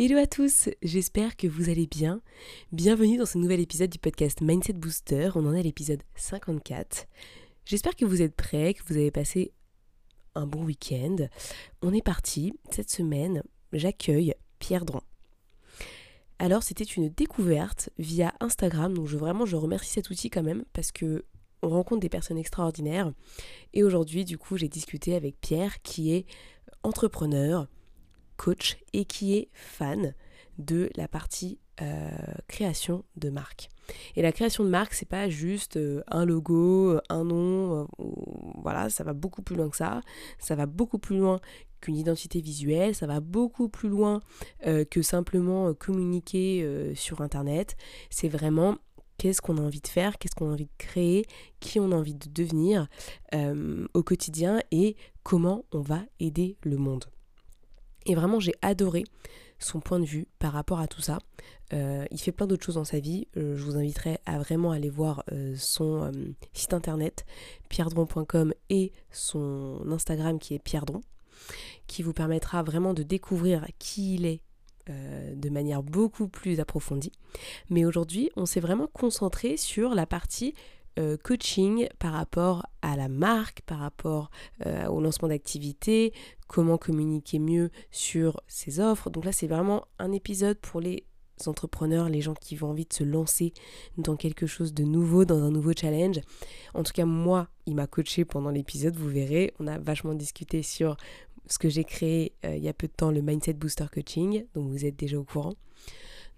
Hello à tous, j'espère que vous allez bien. Bienvenue dans ce nouvel épisode du podcast Mindset Booster. On en est à l'épisode 54. J'espère que vous êtes prêts, que vous avez passé un bon week-end. On est parti. Cette semaine, j'accueille Pierre Dran. Alors, c'était une découverte via Instagram, donc vraiment je remercie cet outil quand même parce que on rencontre des personnes extraordinaires. Et aujourd'hui, du coup, j'ai discuté avec Pierre qui est entrepreneur, coach et qui est fan de la partie euh, création de marque. Et la création de marque, c'est pas juste euh, un logo, un nom, euh, voilà, ça va beaucoup plus loin que ça. Ça va beaucoup plus loin qu'une identité visuelle, ça va beaucoup plus loin que simplement communiquer sur Internet. C'est vraiment qu'est-ce qu'on a envie de faire, qu'est-ce qu'on a envie de créer, qui on a envie de devenir au quotidien et comment on va aider le monde. Et vraiment, j'ai adoré son point de vue par rapport à tout ça. Euh, il fait plein d'autres choses dans sa vie. Euh, je vous inviterai à vraiment aller voir euh, son site internet pierredron.com et son Instagram qui est pierredron, qui vous permettra vraiment de découvrir qui il est de manière beaucoup plus approfondie. Mais aujourd'hui, on s'est vraiment concentré sur la partie euh, coaching par rapport à la marque, par rapport euh, au lancement d'activités, comment communiquer mieux sur ses offres. Donc là, c'est vraiment un épisode pour les entrepreneurs, les gens qui ont envie de se lancer dans quelque chose de nouveau, dans un nouveau challenge. En tout cas, moi, il m'a coaché pendant l'épisode, vous verrez. On a vachement discuté sur ce que j'ai créé euh, il y a peu de temps, le Mindset Booster Coaching, donc vous êtes déjà au courant.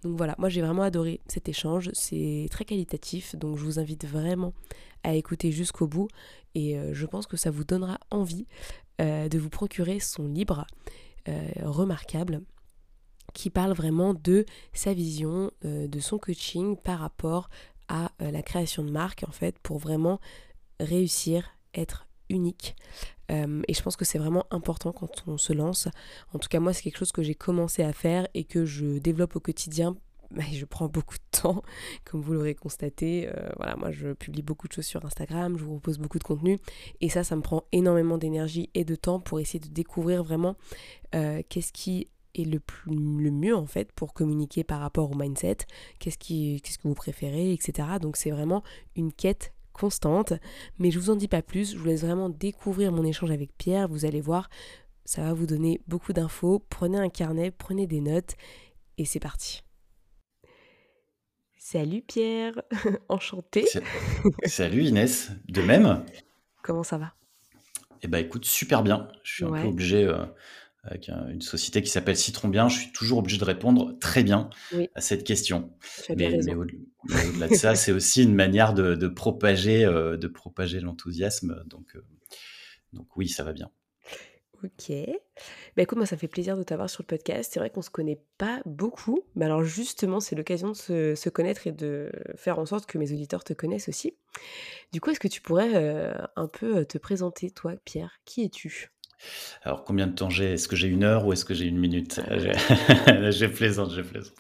Donc voilà, moi j'ai vraiment adoré cet échange, c'est très qualitatif, donc je vous invite vraiment à écouter jusqu'au bout. Et euh, je pense que ça vous donnera envie euh, de vous procurer son livre euh, remarquable qui parle vraiment de sa vision, de son coaching par rapport à la création de marque en fait pour vraiment réussir, être unique. Euh, et je pense que c'est vraiment important quand on se lance. En tout cas, moi, c'est quelque chose que j'ai commencé à faire et que je développe au quotidien. je prends beaucoup de temps, comme vous l'aurez constaté. Euh, voilà, moi, je publie beaucoup de choses sur Instagram, je vous propose beaucoup de contenu. Et ça, ça me prend énormément d'énergie et de temps pour essayer de découvrir vraiment euh, qu'est-ce qui est le, mieux en fait pour communiquer par rapport au mindset, qu'est-ce que vous préférez, etc. Donc c'est vraiment une quête constante. Mais je vous en dis pas plus, je vous laisse vraiment découvrir mon échange avec Pierre. Vous allez voir, ça va vous donner beaucoup d'infos. Prenez un carnet, prenez des notes et c'est parti. Salut Pierre, enchanté. Salut Inès, de même. Comment ça va? Eh ben écoute, super bien. Je suis un peu obligé, euh, avec une société qui s'appelle Citron Bien, je suis toujours obligé de répondre très bien à cette question. Mais, au-delà de ça, c'est aussi une manière de, propager, euh, de propager l'enthousiasme. Donc, euh, donc oui, ça va bien. Ok. Bah écoute, moi, ça fait plaisir de t'avoir sur le podcast. C'est vrai qu'on se connaît pas beaucoup, mais alors justement, c'est l'occasion de se, se, connaître et de faire en sorte que mes auditeurs te connaissent aussi. Du coup, est-ce que tu pourrais euh, un peu te présenter, toi, Pierre? Qui es-tu? Alors, combien de temps j'ai? Est-ce que j'ai une heure ou est-ce que j'ai une minute? Je plaisante, je plaisante.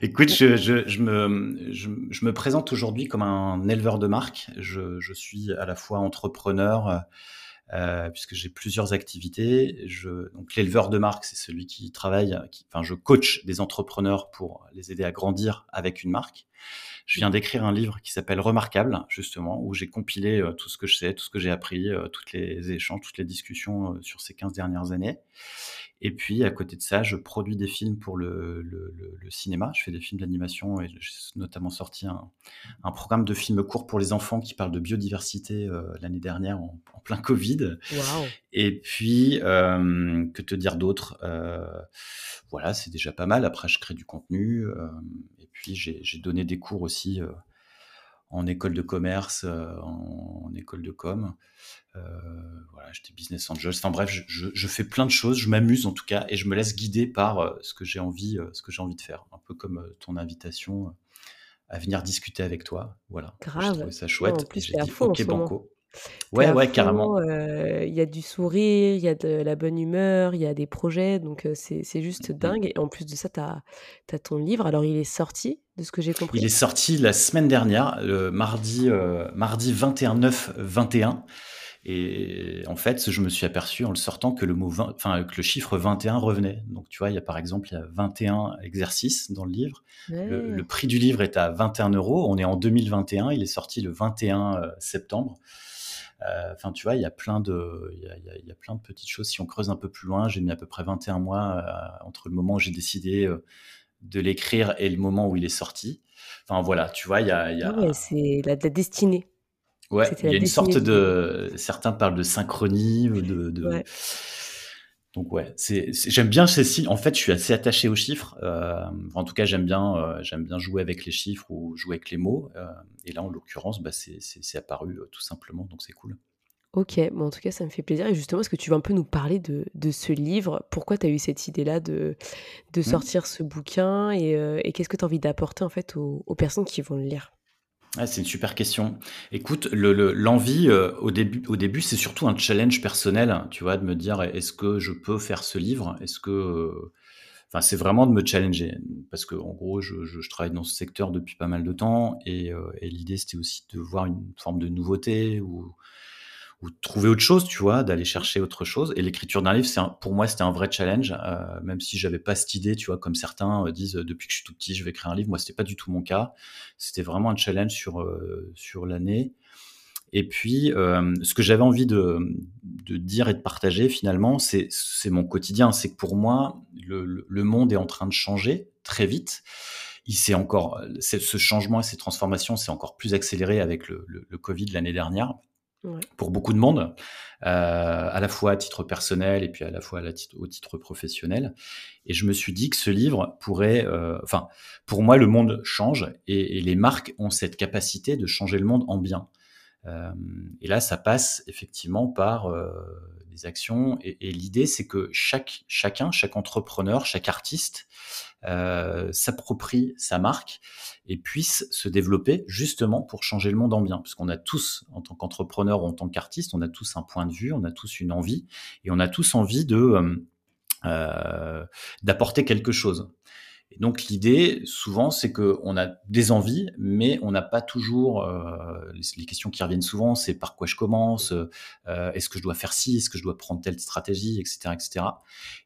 Écoute, je, me, je, me présente aujourd'hui comme un éleveur de marque. Je, suis à la fois entrepreneur, euh, puisque j'ai plusieurs activités. Je, donc, l'éleveur de marque, c'est celui qui travaille, qui, enfin, je coach des entrepreneurs pour les aider à grandir avec une marque. Je viens d'écrire un livre qui s'appelle Remarquable, justement, où j'ai compilé euh, tout ce que je sais, tout ce que j'ai appris, euh, toutes les échanges, toutes les discussions euh, sur ces 15 dernières années. Et puis, à côté de ça, je produis des films pour le, le, le, cinéma. Je fais des films d'animation et j'ai notamment sorti un, un, programme de films courts pour les enfants qui parle de biodiversité l'année dernière en, en, plein Covid. Wow. Et puis, euh, que te dire d'autre euh, Voilà, c'est déjà pas mal. Après, je crée du contenu. Euh, et puis, j'ai donné des cours aussi en école de commerce, en, école de com. voilà, j'étais business angel. Enfin bref, je, je, fais plein de choses. Je m'amuse en tout cas et je me laisse guider par ce que j'ai envie, ce que j'ai envie de faire. Un peu comme ton invitation à venir discuter avec toi. Voilà. Grave. ça chouette. en plus, j'ai dit, ok, banco. Ouais, ouais, carrément. Il y a du sourire, il y a de la bonne humeur, il y a des projets, donc c'est juste mmh dingue. Et en plus de ça, tu as, ton livre. Alors, il est sorti, de ce que j'ai compris? Il est sorti la semaine dernière, le mardi, mardi 21 9 21. Et en fait, je me suis aperçu en le sortant que le mot enfin que le chiffre 21 revenait. Donc tu vois, il y a par exemple il y a 21 exercices dans le livre. Le, prix du livre est à 21 euros. On est en 2021. Il est sorti le 21 septembre. Euh, enfin, tu vois, il y a plein de, il y a, plein de petites choses. Si on creuse un peu plus loin, j'ai mis à peu près 21 mois euh, entre le moment où j'ai décidé euh, de l'écrire et le moment où il est sorti. Enfin voilà, tu vois, il y a, ah c'est la, destinée. Ouais, il y a une sorte de. Certains parlent de synchronie, de. de... Donc ouais, c'est, j'aime bien ces signes. En fait, je suis assez attaché aux chiffres. Euh, en tout cas, j'aime bien, euh, j'aime bien jouer avec les chiffres ou jouer avec les mots. Euh, et là, en l'occurrence, bah, c'est, apparu tout simplement, donc c'est cool. Ok, bon, en tout cas, ça me fait plaisir. Et justement, est-ce que tu veux un peu nous parler de, de ce livre? Pourquoi tu as eu cette idée-là de, de mmh. sortir ce bouquin? Et, et qu'est-ce que tu as envie d'apporter en fait aux, aux personnes qui vont le lire? Ah, c'est une super question. Écoute, l'envie le, au début, au début c'est surtout un challenge personnel, tu vois, de me dire est-ce que je peux faire ce livre? Est-ce que, enfin, c'est vraiment de me challenger parce que en gros, je, travaille dans ce secteur depuis pas mal de temps et, et l'idée c'était aussi de voir une forme de nouveauté ou ou trouver autre chose, tu vois, d'aller chercher autre chose. Et l'écriture d'un livre, c'est pour moi, c'était un vrai challenge, euh, même si j'avais pas cette idée, tu vois, comme certains euh, disent euh, depuis que je suis tout petit, je vais écrire un livre. Moi, c'était pas du tout mon cas. C'était vraiment un challenge sur sur l'année. Et puis, ce que j'avais envie de, de, dire et de partager finalement, c'est mon quotidien. C'est que pour moi, le, le, monde est en train de changer très vite. Il s'est encore, ce changement et ces transformations, s'est encore plus accéléré avec le, le, le Covid l'année dernière pour beaucoup de monde, euh, à la fois à titre personnel et puis à la fois au titre professionnel. Et je me suis dit que ce livre pourrait, euh, enfin, pour moi, le monde change et, les marques ont cette capacité de changer le monde en bien. Euh, et là, ça passe effectivement par des actions. Et, et l'idée, c'est que chaque, chacun, chaque entrepreneur, chaque artiste s'approprie sa marque et puisse se développer justement pour changer le monde en bien. Parce qu'on a tous, en tant qu'entrepreneur ou en tant qu'artiste, on a tous un point de vue, on a tous une envie, et on a tous envie euh, euh d'apporter quelque chose donc l'idée, souvent, c'est qu'on a des envies, mais on n'a pas toujours... Euh, les questions qui reviennent souvent, c'est par quoi je commence euh, Est-ce que je dois faire ci Est-ce que je dois prendre telle stratégie Etc. etc.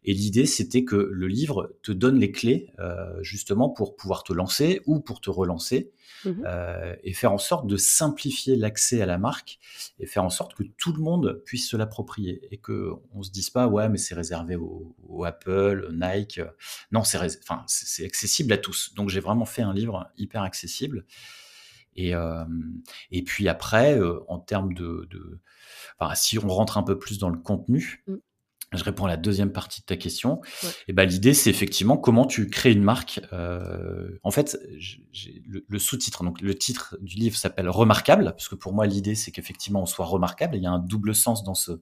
Et l'idée, c'était que le livre te donne les clés, euh, justement, pour pouvoir te lancer ou pour te relancer Mmh euh, et faire en sorte de simplifier l'accès à la marque et faire en sorte que tout le monde puisse se l'approprier et que on se dise pas ouais mais c'est réservé au, Apple, Nike. Non, c'est enfin c'est accessible à tous. Donc j'ai vraiment fait un livre hyper accessible. Et, euh, et puis après, euh, en termes de, de enfin, si on rentre un peu plus dans le contenu, mmh je réponds à la deuxième partie de ta question. Et ben l'idée, c'est effectivement comment tu crées une marque. Euh, en fait, j'ai le, sous-titre, donc le titre du livre s'appelle Remarquable, parce que pour moi, l'idée, c'est qu'effectivement, on soit remarquable. Il y a un double sens dans ce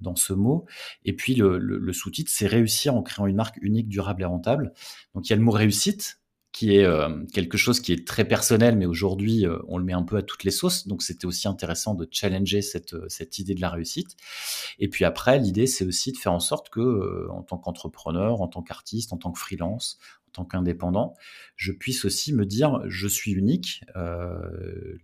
dans ce mot. Et puis le, le sous-titre, c'est réussir en créant une marque unique, durable et rentable. Donc il y a le mot réussite, qui est euh, quelque chose qui est très personnel, mais aujourd'hui, euh, on le met un peu à toutes les sauces. Donc, c'était aussi intéressant de challenger cette, euh, cette idée de la réussite. Et puis après, l'idée, c'est aussi de faire en sorte que, en tant qu'entrepreneur, en tant qu'artiste, en tant que freelance, en tant qu'indépendant, je puisse aussi me dire, je suis unique.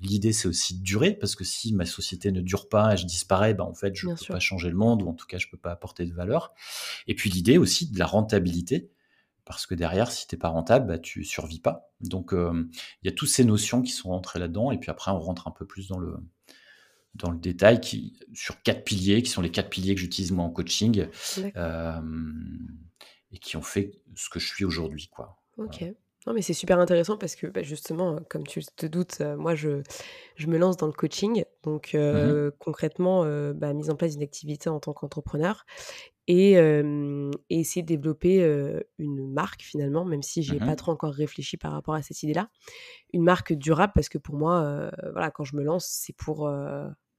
l'idée, c'est aussi de durer, parce que si ma société ne dure pas et je disparais, ben, en fait, je ne peux pas changer le monde, ou en tout cas, je ne peux pas apporter de valeur. Et puis, l'idée aussi de la rentabilité parce que derrière, si t'es pas rentable, bah, tu survis pas. Donc, il y a toutes ces notions qui sont rentrées là-dedans, et puis après, on rentre un peu plus dans le, dans le détail qui, sur quatre piliers, qui sont les quatre piliers que j'utilise moi en coaching, et qui ont fait ce que je suis aujourd'hui. Quoi. Ok. Non, mais c'est super intéressant parce que bah, justement, comme tu te doutes, moi, je, je me lance dans le coaching. Donc, mmh concrètement, bah, mise en place d'une activité en tant qu'entrepreneur et, essayer de développer une marque finalement, même si j'ai n'ai pas mmh trop encore réfléchi par rapport à cette idée-là. Une marque durable parce que pour moi, voilà, quand je me lance, c'est pour,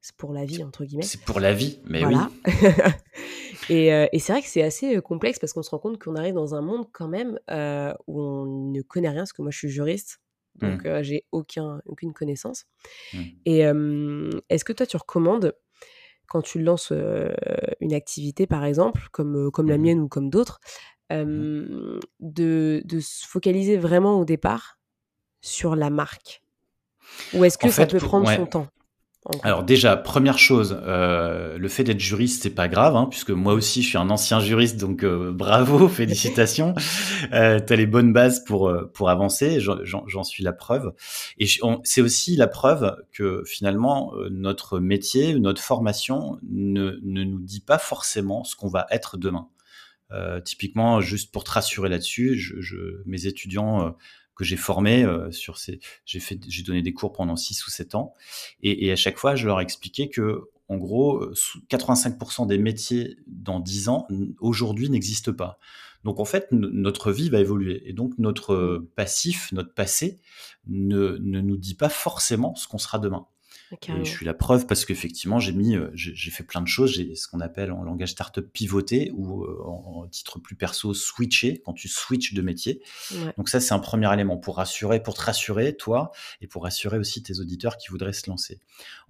c'est pour la vie, entre guillemets. C'est pour la vie, mais oui. et, et c'est vrai que c'est assez complexe parce qu'on se rend compte qu'on arrive dans un monde quand même où on ne connaît rien, parce que moi je suis juriste. donc mmh. j'ai aucun, aucune connaissance. Mmh. Et est-ce que toi, tu recommandes, quand tu lances une activité, par exemple, comme, comme la mienne ou comme d'autres, de, de se focaliser vraiment au départ sur la marque. Ou est-ce que ça peut prendre son temps? Alors déjà, première chose, euh, le fait d'être juriste, c'est pas grave, hein, puisque moi aussi je suis un ancien juriste, donc euh, bravo, félicitations. euh, tu as les bonnes bases pour, euh, pour avancer, j'en suis la preuve. Et c'est aussi la preuve que finalement, notre métier, notre formation ne, ne nous dit pas forcément ce qu'on va être demain. typiquement, juste pour te rassurer là-dessus, je, je, mes étudiants que j'ai formé euh, sur ces, j'ai fait, j'ai donné des cours pendant 6 ou 7 ans, et, à chaque fois, je leur expliquais que, en gros, 85% des métiers dans 10 ans aujourd'hui n'existent pas. Donc en fait, notre vie va évoluer, et donc notre passif, notre passé, ne, ne nous dit pas forcément ce qu'on sera demain. Et je suis la preuve parce qu'effectivement, j'ai mis, euh, j'ai fait plein de choses. J'ai ce qu'on appelle en langage startup pivoter ou euh, en, titre plus perso switcher quand tu switches de métier. Donc ça, c'est un premier élément pour rassurer, pour te rassurer toi et pour rassurer aussi tes auditeurs qui voudraient se lancer.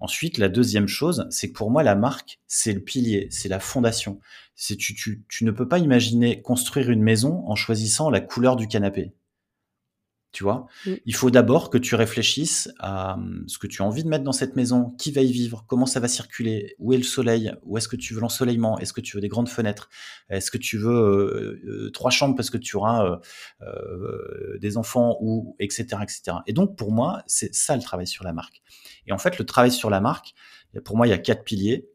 Ensuite, la deuxième chose, c'est que pour moi, la marque, c'est le pilier, c'est la fondation. C'est tu, tu, tu ne peux pas imaginer construire une maison en choisissant la couleur du canapé tu vois? Mm. Il faut d'abord que tu réfléchisses à hum, ce que tu as envie de mettre dans cette maison, qui va y vivre, comment ça va circuler, où est le soleil, où est-ce que tu veux l'ensoleillement, est-ce que tu veux des grandes fenêtres, est-ce que tu veux euh, euh, trois chambres parce que tu auras euh, des enfants ou etc etc. Et donc pour moi c'est ça le travail sur la marque. Et en fait le travail sur la marque, pour moi il y a quatre piliers.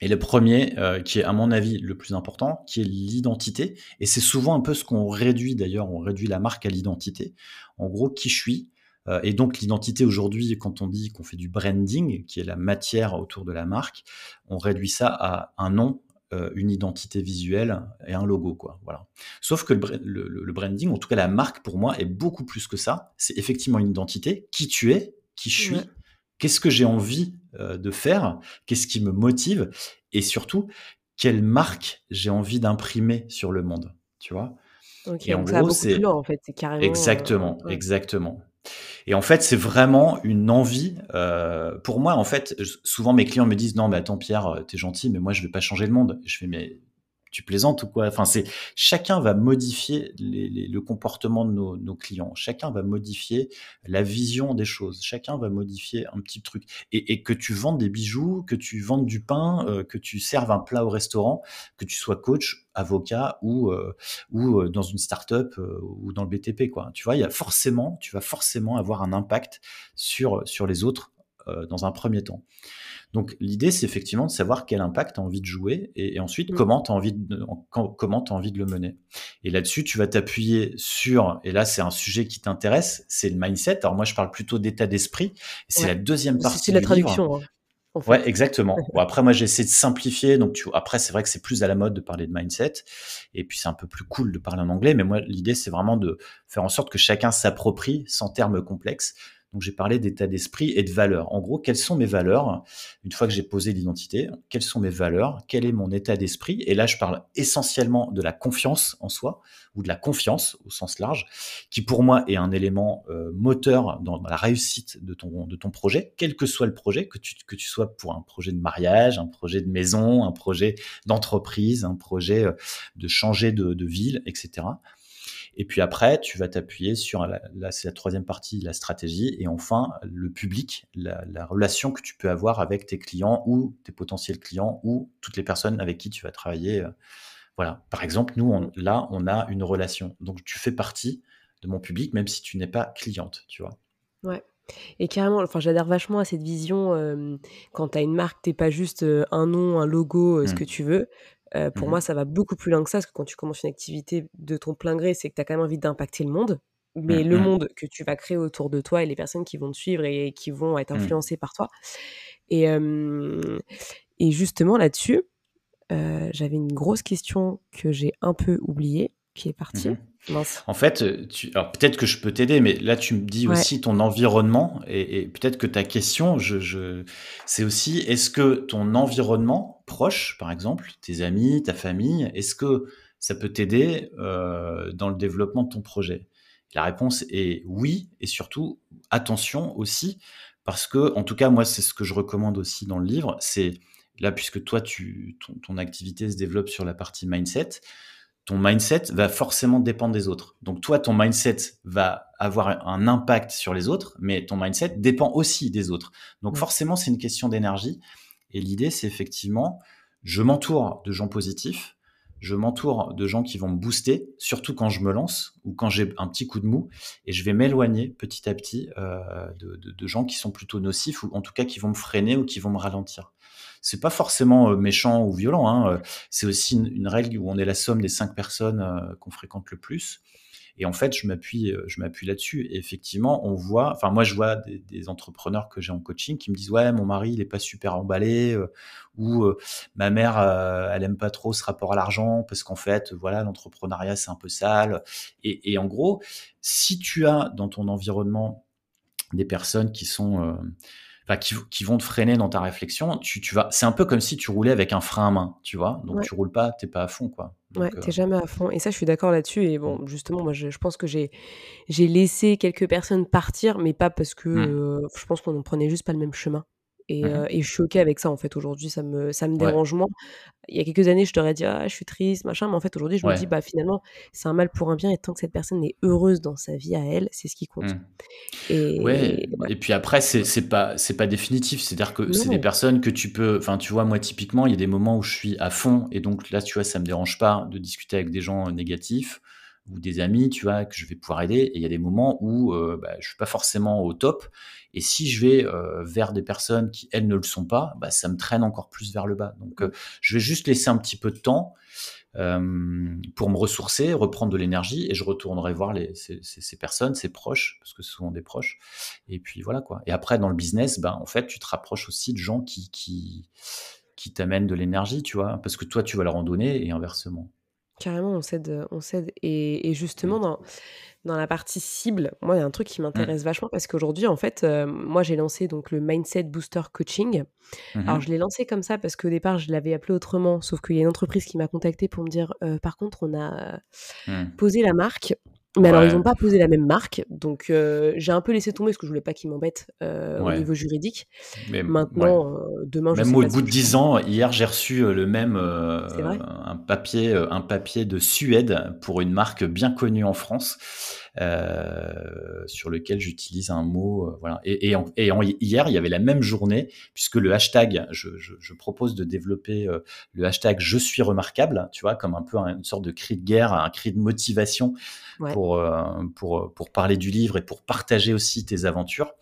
Et le premier, euh, qui est à mon avis le plus important, qui est l'identité. Et c'est souvent un peu ce qu'on réduit d'ailleurs, on réduit la marque à l'identité. En gros, qui je suis. Euh, et donc l'identité aujourd'hui, quand on dit qu'on fait du branding, qui est la matière autour de la marque, on réduit ça à un nom, euh, une identité visuelle et un logo, quoi. Voilà. Sauf que le, branding, en tout cas la marque pour moi, est beaucoup plus que ça. C'est effectivement une identité, qui tu es, qui je suis. Qu'est-ce que j'ai envie euh, de faire Qu'est-ce qui me motive Et surtout, quelle marque j'ai envie d'imprimer sur le monde Tu vois? Et en gros, c'est en fait, c'est carrément. Exactement, euh, exactement. Et en fait, c'est vraiment une envie. Euh, pour moi, en fait, souvent mes clients me disent non, mais attends Pierre, t'es gentil, mais moi je vais pas changer le monde. Je fais mais tu plaisantes ou quoi? Enfin, c'est chacun va modifier le comportement de nos, clients. Chacun va modifier la vision des choses. Chacun va modifier un petit truc. Et, que tu vendes des bijoux, que tu vendes du pain, euh, que tu serves un plat au restaurant, que tu sois coach, avocat ou euh, ou euh, dans une start-up ou dans le BTP, quoi. Tu vois, il y a forcément, tu vas forcément avoir un impact sur sur les autres dans un premier temps. Donc l'idée, c'est effectivement de savoir quel impact tu as envie de jouer et, ensuite mm. comment tu as, envie de, comment as envie de le mener. Et là-dessus, tu vas t'appuyer sur, et là c'est un sujet qui t'intéresse, c'est le mindset. Alors moi, je parle plutôt d'état d'esprit. C'est la deuxième partie. C'est la traduction. Hein, ouais, exactement. Bon, après, moi, j'essaie de simplifier. Donc, tu, après, c'est vrai que c'est plus à la mode de parler de mindset. Et puis, c'est un peu plus cool de parler en anglais. Mais moi, l'idée, c'est vraiment de faire en sorte que chacun s'approprie sans termes complexes donc j'ai parlé d'état d'esprit et de valeurs. En gros, quelles sont mes valeurs Une fois que j'ai posé l'identité, quelles sont mes valeurs? Quel est mon état d'esprit? Et là, je parle essentiellement de la confiance en soi ou de la confiance au sens large, qui pour moi est un élément euh, moteur dans la réussite de ton, projet, quel que soit le projet, que tu, sois pour un projet de mariage, un projet de maison, un projet d'entreprise, un projet euh, de changer de ville, etc. Et puis après, tu vas t'appuyer sur, la, c'est la troisième partie, la stratégie, et enfin le public, la, relation que tu peux avoir avec tes clients ou tes potentiels clients ou toutes les personnes avec qui tu vas travailler. Euh, voilà. Par exemple, nous, là, on a une relation. Donc, tu fais partie de mon public, même si tu n'es pas cliente, tu vois. Ouais. Et carrément, enfin, j'adhère vachement à cette vision. Euh, quand tu as une marque, t'es pas juste euh, un nom, un logo, ce mmh. que tu veux. Euh, pour mmh moi, ça va beaucoup plus loin que ça, parce que quand tu commences une activité de ton plein gré, c'est que tu as quand même envie d'impacter le monde. Mais mmh, le mmh. monde que tu vas créer autour de toi et les personnes qui vont te suivre et qui vont être influencées par toi. Et, et justement, là-dessus, euh, j'avais une grosse question que j'ai un peu oubliée, qui est partie. En fait, euh, tu... alors peut-être que je peux t'aider, mais là tu me dis aussi ton environnement et, peut-être que ta question, je, c'est aussi est-ce que ton environnement proche, par exemple, tes amis, ta famille, est-ce que ça peut t'aider euh, dans le développement de ton projet? La réponse est oui, et surtout, attention aussi, parce que, en tout cas, moi, c'est ce que je recommande aussi dans le livre, c'est là, puisque toi, tu, ton, activité se développe sur la partie mindset, ton mindset va forcément dépendre des autres. Donc toi, ton mindset va avoir un impact sur les autres, mais ton mindset dépend aussi des autres. Donc forcément, c'est une question d'énergie. Et l'idée, c'est effectivement, je m'entoure de gens positifs, je m'entoure de gens qui vont me booster, surtout quand je me lance ou quand j'ai un petit coup de mou, et je vais m'éloigner petit à petit euh, de, gens qui sont plutôt nocifs ou en tout cas qui vont me freiner ou qui vont me ralentir. C'est pas forcément euh, méchant ou violent, hein, euh, c'est aussi une, règle où on est la somme des cinq personnes qu'on fréquente le plus. Et en fait, je m'appuie, euh, je m'appuie là-dessus. Et effectivement, on voit, enfin, moi, je vois des, entrepreneurs que j'ai en coaching qui me disent, ouais, mon mari, il est pas super emballé, euh, ou euh, ma mère, elle aime pas trop ce rapport à l'argent parce qu'en fait, voilà, l'entrepreneuriat, c'est un peu sale. Et, en gros, si tu as dans ton environnement des personnes qui sont qui, vont te freiner dans ta réflexion, tu, tu vas, c'est un peu comme si tu roulais avec un frein à main, tu vois? Donc tu roules pas, t'es pas à fond, quoi. ouais, t'es euh jamais à fond. Et ça, je suis d'accord là-dessus. Et bon, justement, moi, je, pense que j'ai, j'ai laissé quelques personnes partir, mais pas parce que mmh. euh, je pense qu'on ne prenait juste pas le même chemin. Et, mmh euh, et, je suis OK avec ça, en fait. Aujourd'hui, ça me, ça me dérange moins. Il y a quelques années, je t'aurais dit, ah, je suis triste, machin. Mais en fait, aujourd'hui, je me dis, bah, finalement, c'est un mal pour un bien. Et tant que cette personne est heureuse dans sa vie à elle, c'est ce qui compte. Mmh. Et, ouais. et puis après, c'est pas, pas définitif. C'est-à-dire que c'est des personnes que tu peux. Enfin, tu vois, moi, typiquement, il y a des moments où je suis à fond. Et donc là, tu vois, ça me dérange pas de discuter avec des gens négatifs ou des amis, tu vois, que je vais pouvoir aider. Et il y a des moments où euh, bah, je suis pas forcément au top. Et si je vais euh, vers des personnes qui, elles, ne le sont pas, bah, ça me traîne encore plus vers le bas. Donc, euh, je vais juste laisser un petit peu de temps pour me ressourcer, reprendre de l'énergie, et je retournerai voir ces, personnes, ces proches, parce que ce sont des proches. Et puis voilà quoi. Et après, dans le business, ben, en fait, tu te rapproches aussi de gens qui, qui, qui t'amènent de l'énergie, tu vois, parce que toi, tu vas leur en donner, et inversement. Carrément, on cède, on cède. Et, justement, mmh. dans, dans la partie cible, moi, il y a un truc qui mmh. m'intéresse vachement parce qu'aujourd'hui, en fait, euh, moi, j'ai lancé donc le Mindset Booster Coaching. Mmh Alors, je l'ai lancé comme ça parce qu'au départ, je l'avais appelé autrement, sauf qu'il y a une entreprise qui m'a contacté pour me dire, «Euh, par contre, on a posé la marque mais alors, ils n'ont pas posé la même marque, donc j'ai un peu laissé tomber parce que je voulais pas qu'ils m'embêtent au niveau juridique. Mais Maintenant, demain, je Même au bout de 10 ans, hier, j'ai reçu le même un papier, un papier de Suède pour une marque bien connue en France. Euh, sur lequel j'utilise un mot. Euh, voilà. Et, et, hier, il y avait la même journée, puisque le hashtag, je, je, propose de développer euh, le hashtag Je suis remarquable, tu vois, comme un peu une sorte de cri de guerre, un cri de motivation pour, pour, pour parler du livre et pour partager aussi tes aventures.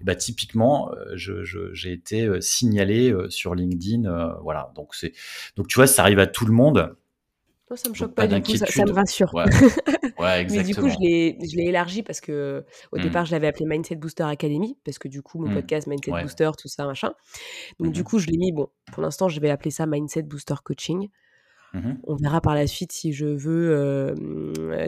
Et bah, typiquement, j'ai été signalé sur LinkedIn. voilà, donc c'est donc tu vois, ça arrive à tout le monde. Moi, ça me choque pas, du coup, ça, me rassure. Ouais, ouais exactement. Mais du coup, je l'ai élargi parce que au mmh. départ, je l'avais appelé Mindset Booster Academy parce que du coup, mon mmh. podcast Mindset Booster, tout ça, machin. Donc, du mmh coup, je l'ai mis, bon, pour l'instant, je vais appeler ça Mindset Booster Coaching. On verra par la suite si je veux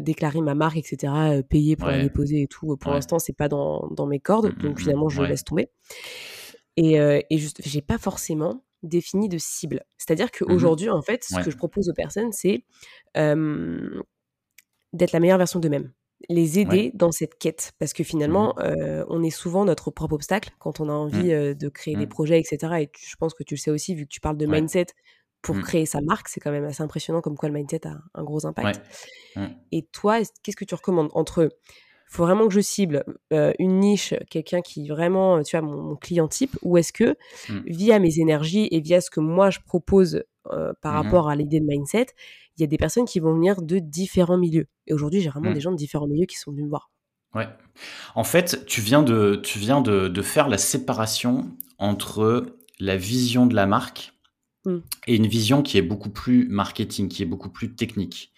déclarer ma marque, etc., payer pour la déposer et tout. Pour l'instant, c'est pas dans, dans, mes cordes, donc finalement, je laisse tomber. Et, et juste, j'ai pas forcément défini de cible. C'est-à-dire mmh qu'aujourd'hui, en fait, ce que je propose aux personnes, c'est d'être la meilleure version d'eux-mêmes. Les aider dans cette quête. Parce que mmh finalement, on est souvent notre propre obstacle quand on a envie mmh. de créer des projets, etc. Et je pense que tu le sais aussi, vu que tu parles de mindset pour créer sa marque, c'est quand même assez impressionnant comme quoi le mindset a un gros impact. Et toi, qu'est-ce que tu recommandes entre faut vraiment que je cible une niche, quelqu'un qui vraiment, tu vois, mon, client type, ou est-ce que mmh. via mes énergies et via ce que moi je propose par mmh rapport à l'idée de mindset, il y a des personnes qui vont venir de différents milieux. Et aujourd'hui, j'ai vraiment mmh. des gens de différents milieux qui sont venus me voir. Ouais. En fait, tu viens de, tu viens de, de faire la séparation entre la vision de la marque et une vision qui est beaucoup plus marketing, qui est beaucoup plus technique.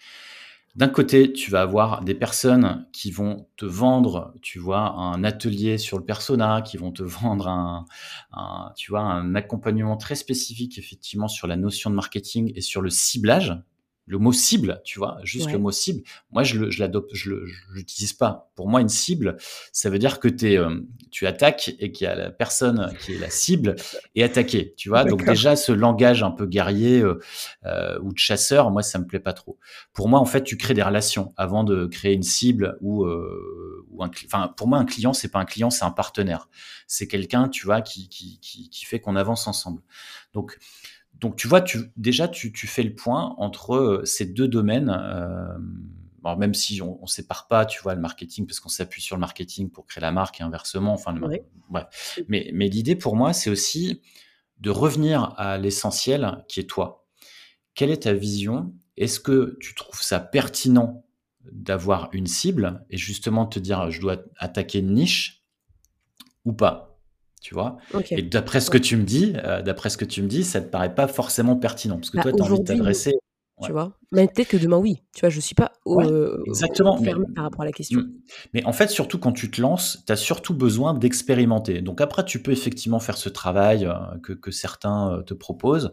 D'un côté, tu vas avoir des personnes qui vont te vendre, tu vois, un atelier sur le persona, qui vont te vendre un, tu vois, un accompagnement très spécifique effectivement sur la notion de marketing et sur le ciblage. Le mot cible, tu vois, juste le mot cible. Moi, je l'adopte, je l'utilise pas. Pour moi, une cible, ça veut dire que es, euh, tu attaques et qu'il y a la personne qui est la cible est attaquée, tu vois. Donc déjà, ce langage un peu guerrier euh, euh, ou de chasseur, moi, ça me plaît pas trop. Pour moi, en fait, tu crées des relations avant de créer une cible ou, ou un, enfin, pour moi, un client, c'est pas un client, c'est un partenaire. C'est quelqu'un, tu vois, qui, qui, qui, qui fait qu'on avance ensemble. Donc donc tu vois, tu, déjà tu, fais le point entre euh, ces deux domaines. Euh, même si on, ne sépare pas, tu vois, le marketing parce qu'on s'appuie sur le marketing pour créer la marque et inversement. Enfin, Mais, mais l'idée pour moi, c'est aussi de revenir à l'essentiel qui est toi. Quelle est ta vision? Est-ce que tu trouves ça pertinent d'avoir une cible et justement te dire je dois attaquer une niche ou pas? Tu vois. Et d'après ce que tu me dis, euh, d'après ce que tu me dis, ça te paraît pas forcément pertinent parce que bah, toi, tu as envie de t'adresser. Tu vois, mais peut-être que demain oui. Tu vois, je suis pas euh, exactement par rapport à la question. Mm. Mais en fait, surtout quand tu te lances, tu as surtout besoin d'expérimenter. Donc après, tu peux effectivement faire ce travail euh, que, que, certains te proposent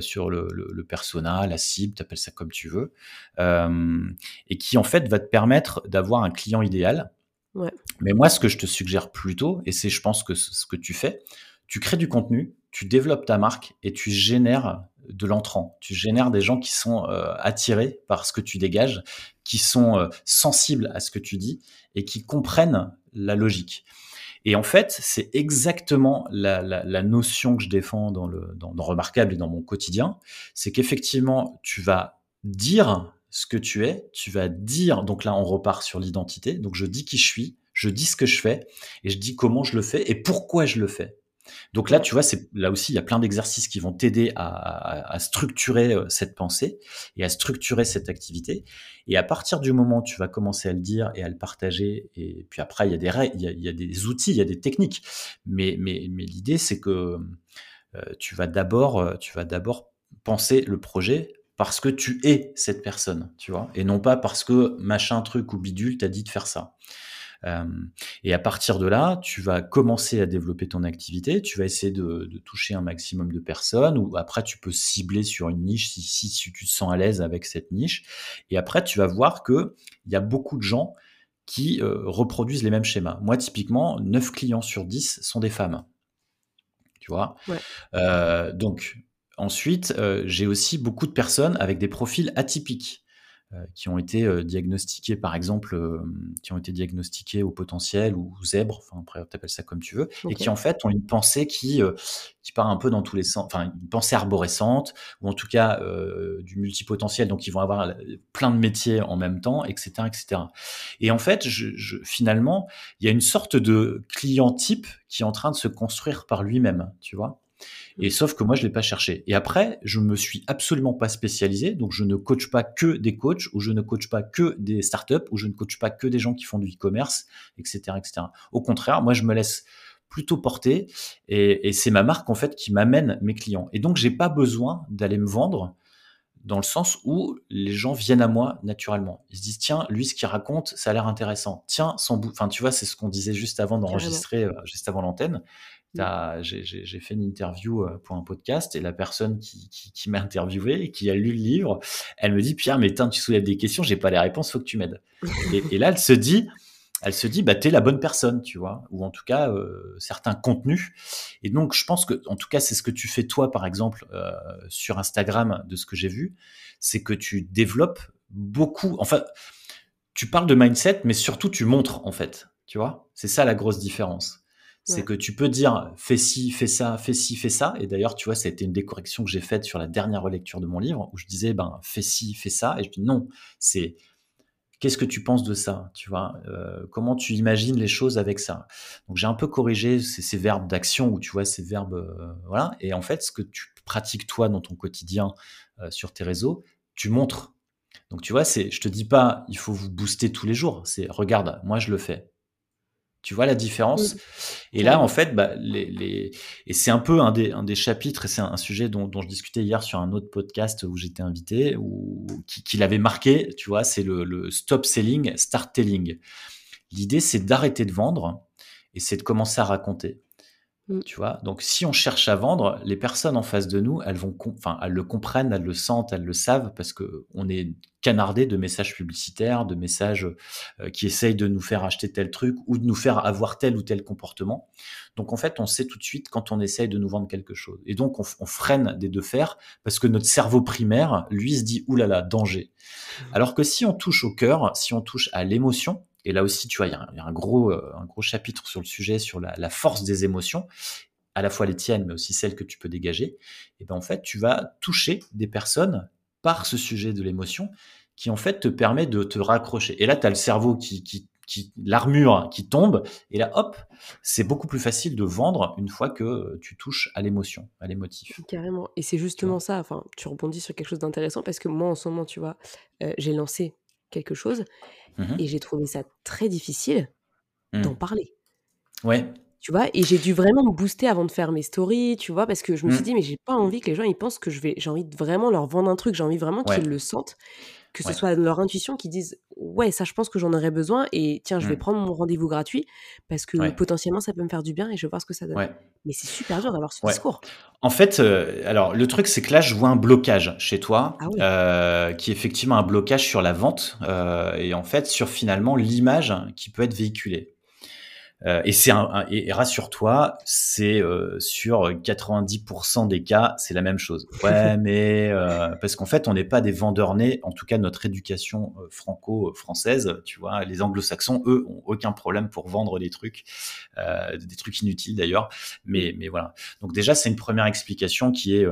sur le, le, le, persona, la cible, tu appelles ça comme tu veux, et qui en fait va te permettre d'avoir un client idéal mais moi, ce que je te suggère plutôt, et c'est je pense que ce que tu fais, tu crées du contenu, tu développes ta marque et tu génères de l'entrant. Tu génères des gens qui sont euh, attirés par ce que tu dégages, qui sont euh, sensibles à ce que tu dis et qui comprennent la logique. Et en fait, c'est exactement la, notion que je défends dans, le, dans Remarquable et dans mon quotidien. C'est qu'effectivement, tu vas dire ce que tu es, tu vas dire, donc là on repart sur l'identité, donc je dis qui je suis, je dis ce que je fais, et je dis comment je le fais et pourquoi je le fais. Donc là, tu vois, c'est là aussi, il y a plein d'exercices qui vont t'aider à, structurer euh, cette pensée et à structurer cette activité. Et à partir du moment où tu vas commencer à le dire et à le partager, et puis après, il y a des il y a, des outils, il y a des techniques. Mais, mais, mais l'idée, c'est que euh, euh, tu vas d'abord penser le projet parce que tu es cette personne, tu vois, et non pas parce que machin truc ou bidule t'a dit de faire ça. Euh, et à partir de là, tu vas commencer à développer ton activité, tu vas essayer de, toucher un maximum de personnes, ou après tu peux cibler sur une niche si, si, tu te sens à l'aise avec cette niche. Et après, tu vas voir que il y a beaucoup de gens qui euh, reproduisent les mêmes schémas. Moi, typiquement, 9 clients sur 10 sont des femmes. Tu vois? Euh, Donc, Ensuite, euh, j'ai aussi beaucoup de personnes avec des profils atypiques euh, qui ont été euh, diagnostiqués, par exemple, qui ont été diagnostiqués au potentiel ou, zèbre, enfin après tu appelles ça comme tu veux, et qui en fait ont une pensée qui qui part un peu dans tous les sens, enfin une pensée arborescente ou en tout cas du multipotentiel, donc ils vont avoir plein de métiers en même temps, etc., etc. Et en fait, je, finalement, il y a une sorte de client type qui est en train de se construire par lui-même, tu vois? Et sauf que moi, je l'ai pas cherché. Et après, je me suis absolument pas spécialisé. Donc, je ne coach pas que des coachs, ou je ne coach pas que des startups, ou je ne coach pas que des gens qui font du e-commerce, etc., etc. Au contraire, moi, je me laisse plutôt porter. Et, c'est ma marque, en fait, qui m'amène mes clients. Et donc, j'ai pas besoin d'aller me vendre dans le sens où les gens viennent à moi naturellement. Ils se disent tiens, lui ce qu'il raconte, ça a l'air intéressant. Tiens, son bout, enfin tu vois, c'est ce qu'on disait juste avant d'enregistrer, euh, juste avant l'antenne. J'ai fait une interview euh, pour un podcast et la personne qui, qui, m'a interviewé et qui a lu le livre, elle me dit Pierre, mais tu soulèves des questions, j'ai pas les réponses, faut que tu m'aides. et, là, elle se dit, elle se dit, bah t'es la bonne personne, tu vois, ou en tout cas euh, certains contenus. Et donc, je pense que, en tout cas, c'est ce que tu fais toi, par exemple, euh, sur Instagram, de ce que j'ai vu, c'est que tu développes beaucoup. Enfin, tu parles de mindset, mais surtout tu montres, en fait, tu vois? C'est ça la grosse différence. C'est que tu peux dire fais ci, fais ça, fais ci, fais ça. Et d'ailleurs, tu vois, ça a été une des corrections que j'ai faites sur la dernière relecture de mon livre où je disais ben fais ci, fais ça. Et je dis non, c'est qu'est-ce que tu penses de ça Tu vois, euh, comment tu imagines les choses avec ça? Donc j'ai un peu corrigé ces, verbes d'action où tu vois ces verbes, euh, voilà. Et en fait, ce que tu pratiques toi dans ton quotidien euh, sur tes réseaux, tu montres. Donc tu vois, c'est, je te dis pas, il faut vous booster tous les jours. C'est regarde, moi je le fais. Tu vois la différence Et là, en fait, bah, les, et c'est un peu un des, un des chapitres, et c'est un, sujet dont, dont, je discutais hier sur un autre podcast où j'étais invité, ou qui, qui l'avait marqué, tu vois, c'est le, le, stop selling, start telling. L'idée, c'est d'arrêter de vendre et c'est de commencer à raconter. Mmh. Tu vois? Donc, si on cherche à vendre, les personnes en face de nous, elles vont, enfin, elles le comprennent, elles le sentent, elles le savent parce que on est canardé de messages publicitaires, de messages euh, qui essayent de nous faire acheter tel truc ou de nous faire avoir tel ou tel comportement. Donc, en fait, on sait tout de suite quand on essaye de nous vendre quelque chose. Et donc, on, freine des deux fers parce que notre cerveau primaire, lui, se dit oulala, danger. Mmh. Alors que si on touche au cœur, si on touche à l'émotion, et là aussi, tu vois, il y a un, gros, euh, un gros chapitre sur le sujet, sur la, force des émotions, à la fois les tiennes, mais aussi celles que tu peux dégager. Et ben en fait, tu vas toucher des personnes par ce sujet de l'émotion qui en fait te permet de te raccrocher. Et là, tu as le cerveau qui, qui, qui l'armure qui tombe, et là, hop, c'est beaucoup plus facile de vendre une fois que tu touches à l'émotion, à l'émotif. Carrément. Et c'est justement ça, enfin, tu rebondis sur quelque chose d'intéressant parce que moi, en ce moment, tu vois, euh, j'ai lancé quelque chose Mmh et j'ai trouvé ça très difficile d'en mmh. parler. Ouais. Tu vois, et j'ai dû vraiment me booster avant de faire mes stories, tu vois, parce que je me suis mmh. dit, mais j'ai pas envie que les gens ils pensent que je vais, j'ai envie de vraiment leur vendre un truc, j'ai envie vraiment qu'ils le sentent, que ce soit leur intuition qui disent, ouais, ça je pense que j'en aurais besoin, et tiens, je vais prendre mon rendez-vous gratuit, parce que potentiellement ça peut me faire du bien et je vais voir ce que ça donne. Mais c'est super dur d'avoir ce discours. En fait, euh, alors le truc c'est que là je vois un blocage chez toi, ah euh, qui est effectivement un blocage sur la vente, euh, et en fait sur finalement l'image qui peut être véhiculée. Euh, et c'est un, et, rassure-toi, c'est euh, sur 90% des cas, c'est la même chose. Ouais, mais euh, parce qu'en fait, on n'est pas des vendeurs nés. En tout cas, notre éducation franco-française, tu vois, les Anglo-Saxons, eux, ont aucun problème pour vendre des trucs, des trucs inutiles d'ailleurs. Mais, mais voilà. Donc déjà, c'est une première explication qui est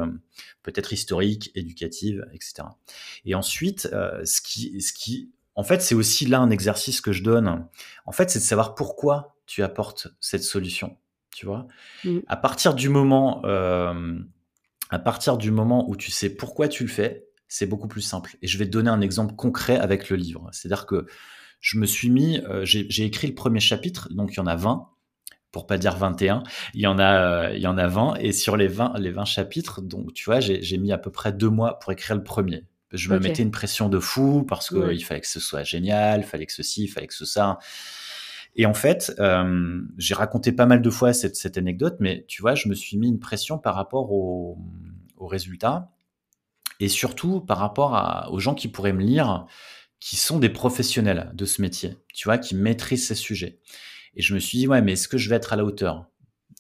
peut-être historique, éducative, etc. Et ensuite, ce qui, ce qui en fait, c'est aussi là un exercice que je donne. En fait, c'est de savoir pourquoi tu apportes cette solution. Tu vois? Mmh. À partir du moment, euh, à partir du moment où tu sais pourquoi tu le fais, c'est beaucoup plus simple. Et je vais te donner un exemple concret avec le livre. C'est-à-dire que je me suis mis, euh, j'ai écrit le premier chapitre, donc il y en a 20 pour pas dire 21, il y en a, euh, il y en a 20, et sur les 20, les 20 chapitres, donc tu vois, j'ai mis à peu près deux mois pour écrire le premier. Je me mettais une pression de fou parce qu'il fallait que ce soit génial, il fallait que ceci, il fallait que ce ça. Et en fait, euh, j'ai raconté pas mal de fois cette, anecdote, mais tu vois, je me suis mis une pression par rapport aux au résultats et surtout par rapport aux gens qui pourraient me lire, qui sont des professionnels de ce métier, tu vois, qui maîtrisent ces sujets. Et je me suis dit, ouais, mais est-ce que je vais être à la hauteur?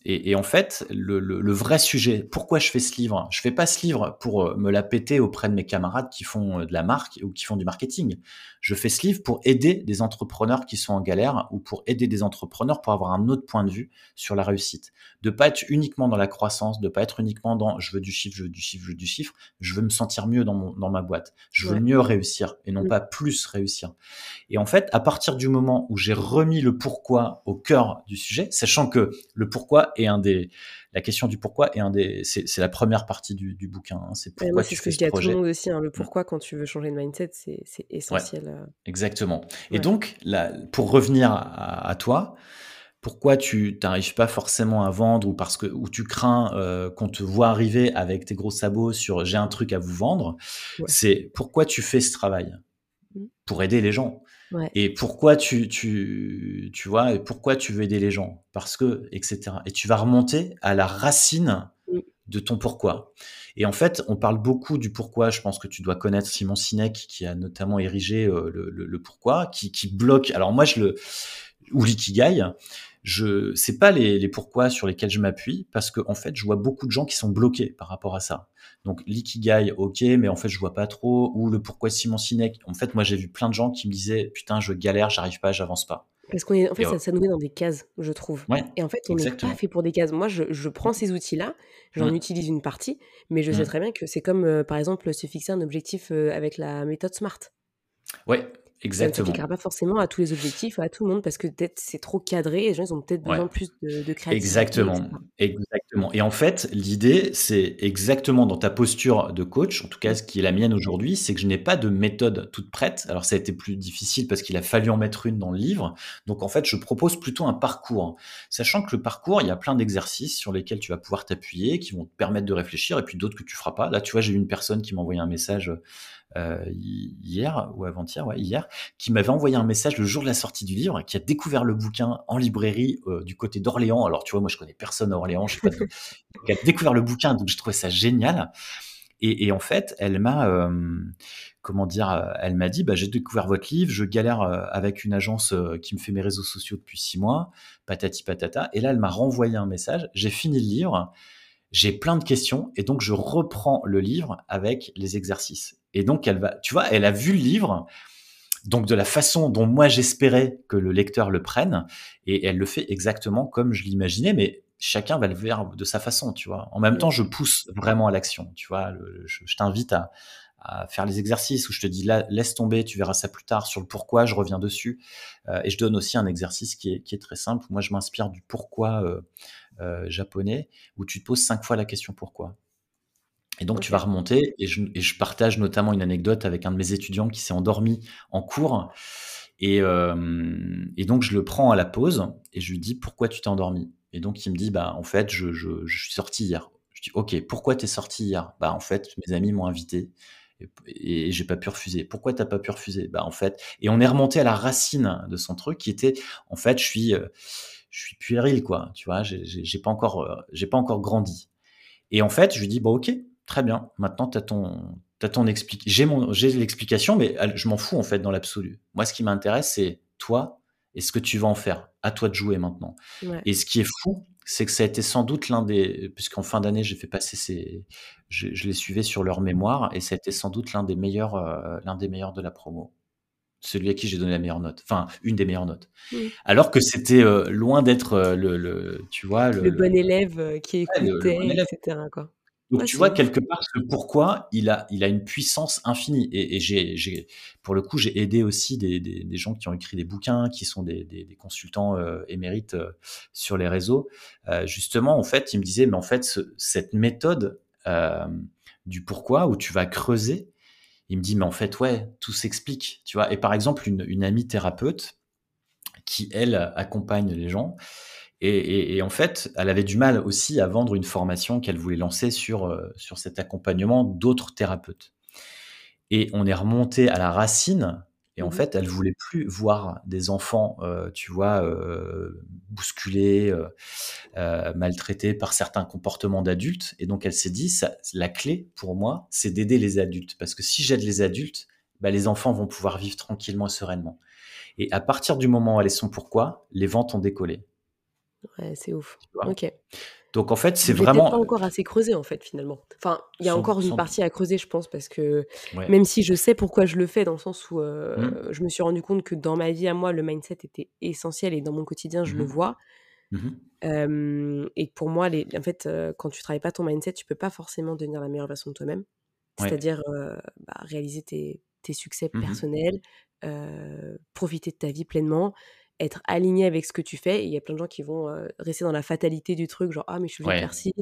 Et, en fait, le, vrai sujet, pourquoi je fais ce livre? Je fais pas ce livre pour euh, me la péter auprès de mes camarades qui font euh, de la marque ou qui font du marketing. Je fais ce livre pour aider des entrepreneurs qui sont en galère ou pour aider des entrepreneurs pour avoir un autre point de vue sur la réussite. De pas être uniquement dans la croissance, de pas être uniquement dans je veux du chiffre, je veux du chiffre, je veux du chiffre. Je veux me sentir mieux dans, mon, dans ma boîte. Je veux mieux réussir et non pas plus réussir. Et en fait, à partir du moment où j'ai remis le pourquoi au cœur du sujet, sachant que le pourquoi et un des, la question du pourquoi est un des, c'est la première partie du, bouquin. Hein. c'est pourquoi tu fais ce, ce projet. tout le monde aussi. Hein. le mmh. pourquoi quand tu veux changer de mindset, c'est essentiel. Euh. exactement. Et donc, là, pour revenir à, toi, pourquoi tu n'arrives pas forcément à vendre ou parce que ou tu crains euh, qu'on te voit arriver avec tes gros sabots sur j'ai un truc à vous vendre, c'est pourquoi tu fais ce travail mmh. pour aider les gens? Et pourquoi tu, tu, tu vois, et pourquoi tu veux aider les gens? Parce que, etc. Et tu vas remonter à la racine de ton pourquoi. Et en fait, on parle beaucoup du pourquoi. Je pense que tu dois connaître Simon Sinek, qui a notamment érigé euh, le, le, pourquoi, qui, qui bloque. Alors moi, je le ou l'ikigai, je c'est pas les, les pourquoi sur lesquels je m'appuie parce que en fait, je vois beaucoup de gens qui sont bloqués par rapport à ça. Donc l'ikigai, ok, mais en fait je vois pas trop. Ou le pourquoi Simon Sinek. En fait, moi j'ai vu plein de gens qui me disaient putain, je galère, j'arrive pas, j'avance pas. Parce qu'en fait, ça, ça, nous met dans des cases, je trouve. et en fait, on n'est pas fait pour des cases. Moi, je, je prends ces outils-là, j'en mmh. utilise une partie, mais je sais très bien que c'est comme, euh, par exemple, se fixer un objectif euh, avec la méthode SMART. Ouais, Exactement. Ça ne s'appliquera pas forcément à tous les objectifs, à tout le monde, parce que peut-être c'est trop cadré et les gens ils ont peut-être besoin plus de, de créativité. Exactement. Exactement. Et en fait, l'idée, c'est exactement dans ta posture de coach, en tout cas ce qui est la mienne aujourd'hui, c'est que je n'ai pas de méthode toute prête. Alors ça a été plus difficile parce qu'il a fallu en mettre une dans le livre. Donc en fait, je propose plutôt un parcours. Sachant que le parcours, il y a plein d'exercices sur lesquels tu vas pouvoir t'appuyer, qui vont te permettre de réfléchir, et puis d'autres que tu feras pas. Là, tu vois, j'ai eu une personne qui m'a envoyé un message euh, hier ou avant-hier, ouais, hier, qui m'avait envoyé un message le jour de la sortie du livre, qui a découvert le bouquin en librairie euh, du côté d'Orléans. Alors, tu vois, moi, je connais personne à Orléans, je sais pas. qui a découvert le bouquin, donc je trouvais ça génial. Et, en fait, elle m'a, euh, comment dire, elle m'a dit, bah, j'ai découvert votre livre, je galère avec une agence qui me fait mes réseaux sociaux depuis six mois, patati patata. Et là, elle m'a renvoyé un message. J'ai fini le livre j'ai plein de questions et donc je reprends le livre avec les exercices. Et donc elle va, tu vois, elle a vu le livre donc de la façon dont moi j'espérais que le lecteur le prenne et elle le fait exactement comme je l'imaginais, mais chacun va le faire de sa façon, tu vois. En même temps, je pousse vraiment à l'action, tu vois. je, t'invite à, faire les exercices où je te dis là, laisse tomber, tu verras ça plus tard sur le pourquoi, je reviens dessus. Euh, et je donne aussi un exercice qui est, qui est très simple. Moi, je m'inspire du pourquoi euh, euh, japonais où tu te poses cinq fois la question pourquoi. Et donc, tu vas remonter et je, partage notamment une anecdote avec un de mes étudiants qui s'est endormi en cours. Et, euh, et, donc, je le prends à la pause et je lui dis pourquoi tu t'es endormi? Et donc, il me dit bah, en fait, je, suis sorti hier. Je dis ok, pourquoi tu es sorti hier? Bah, en fait, mes amis m'ont invité et, j'ai pas pu refuser. Pourquoi t'as pas pu refuser? Bah, en fait, et on est remonté à la racine de son truc qui était en fait, je suis. Euh, je suis puéril, quoi. Tu vois, j'ai pas encore, euh, j'ai pas encore grandi. Et en fait, je lui dis, bon, ok, très bien. Maintenant, t'as ton, as ton J'ai mon, j'ai l'explication, mais je m'en fous en fait dans l'absolu. Moi, ce qui m'intéresse, c'est toi et ce que tu vas en faire. À toi de jouer maintenant. Et ce qui est fou, c'est que ça a été sans doute l'un des, puisqu'en fin d'année, j'ai fait passer ces, je, les suivais sur leur mémoire, et ça a été sans doute l'un des meilleurs, euh, l'un des meilleurs de la promo celui à qui j'ai donné la meilleure note, enfin une des meilleures notes. Alors que c'était euh, loin d'être euh, le, tu vois, le, bon élève qui écoutait, etc. Quoi. Donc tu vois quelque part ce pourquoi il a, il a une puissance infinie. Et, j'ai, pour le coup, j'ai aidé aussi des, des, des, gens qui ont écrit des bouquins, qui sont des, des consultants émérites sur les réseaux. justement, en fait, il me disait, mais en fait, cette méthode du pourquoi où tu vas creuser, il me dit, mais en fait, ouais, tout s'explique, tu vois. Et par exemple, une, amie thérapeute qui, elle, accompagne les gens, et, en fait, elle avait du mal aussi à vendre une formation qu'elle voulait lancer sur, euh, sur cet accompagnement d'autres thérapeutes. Et on est remonté à la racine et en mmh fait, elle voulait plus voir des enfants, euh, tu vois, euh, bousculés, euh, maltraités par certains comportements d'adultes. Et donc, elle s'est dit, ça, la clé pour moi, c'est d'aider les adultes. Parce que si j'aide les adultes, bah, les enfants vont pouvoir vivre tranquillement et sereinement. Et à partir du moment où elles sont pourquoi, les ventes ont décollé. Ouais, c'est ouf. Ok. Donc en fait, c'est vraiment. pas encore assez creusé en fait finalement. Enfin, il y a encore une partie à creuser, je pense, parce que même si je sais pourquoi je le fais, dans le sens où euh, mmh. je me suis rendu compte que dans ma vie à moi, le mindset était essentiel et dans mon quotidien, je le mmh vois. Mmh et pour moi, les, en fait, euh, quand tu travailles pas ton mindset, tu peux pas forcément devenir la meilleure version de toi-même. C'est-à-dire euh, bah, réaliser tes, tes succès personnels, profiter de ta vie pleinement être aligné avec ce que tu fais. Et il y a plein de gens qui vont rester dans la fatalité du truc, genre ah mais je suis obligé faire ci.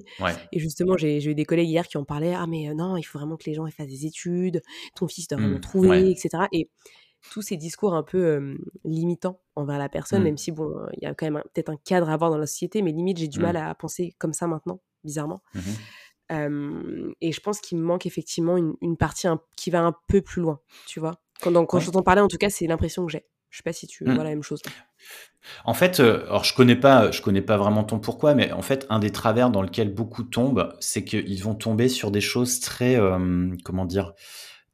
Et justement, j'ai eu des collègues hier qui en parlaient ah mais non, il faut vraiment que les gens fassent des études, ton fils doit vraiment mmh, trouver, etc. Et tous ces discours un peu limitants envers la personne, mmh. même si bon, il y a quand même peut-être un cadre à avoir dans la société, mais limite j'ai du mal mmh. à penser comme ça maintenant, bizarrement. et je pense qu'il me manque effectivement une, partie qui va un peu plus loin, tu vois? Quand, quand je t'entends parler, en tout cas, c'est l'impression que j'ai. Je sais pas si tu vois la même chose. En fait, euh, alors je connais pas, je connais pas vraiment ton pourquoi, mais en fait, un des travers dans lequel beaucoup tombent, c'est qu'ils vont tomber sur des choses très, euh, comment dire,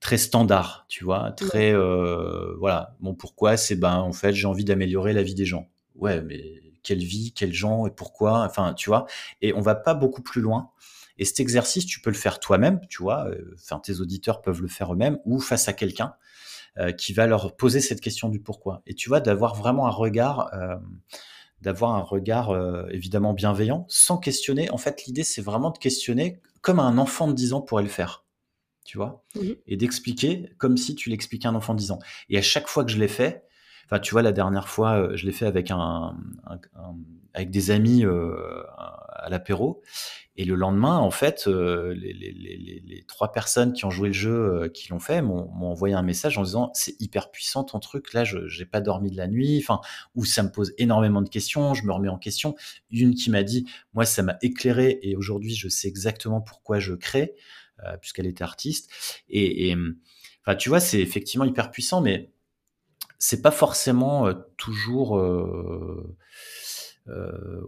très standard, tu vois, très, euh, voilà. Bon, pourquoi C'est ben, en fait, j'ai envie d'améliorer la vie des gens. Ouais, mais quelle vie, quels gens et pourquoi Enfin, tu vois. Et on va pas beaucoup plus loin. Et cet exercice, tu peux le faire toi-même, tu vois. Enfin, tes auditeurs peuvent le faire eux-mêmes ou face à quelqu'un. Euh, qui va leur poser cette question du pourquoi. Et tu vois, d'avoir vraiment un regard, euh, d'avoir un regard euh, évidemment bienveillant, sans questionner. En fait, l'idée, c'est vraiment de questionner comme un enfant de 10 ans pourrait le faire. Tu vois? Mmh Et d'expliquer comme si tu l'expliquais à un enfant de 10 ans. Et à chaque fois que je l'ai fait, enfin, tu vois, la dernière fois, je l'ai fait avec un, avec des amis à l'apéro. Et le lendemain, en fait, euh, les, trois personnes qui ont joué le jeu, euh, qui l'ont fait, m'ont envoyé un message en disant c'est hyper puissant ton truc. Là, je n'ai pas dormi de la nuit. Enfin, ou ça me pose énormément de questions. Je me remets en question. Une qui m'a dit moi, ça m'a éclairé et aujourd'hui, je sais exactement pourquoi je crée, euh, puisqu'elle était artiste. Et, et enfin, tu vois, c'est effectivement hyper puissant, mais c'est pas forcément toujours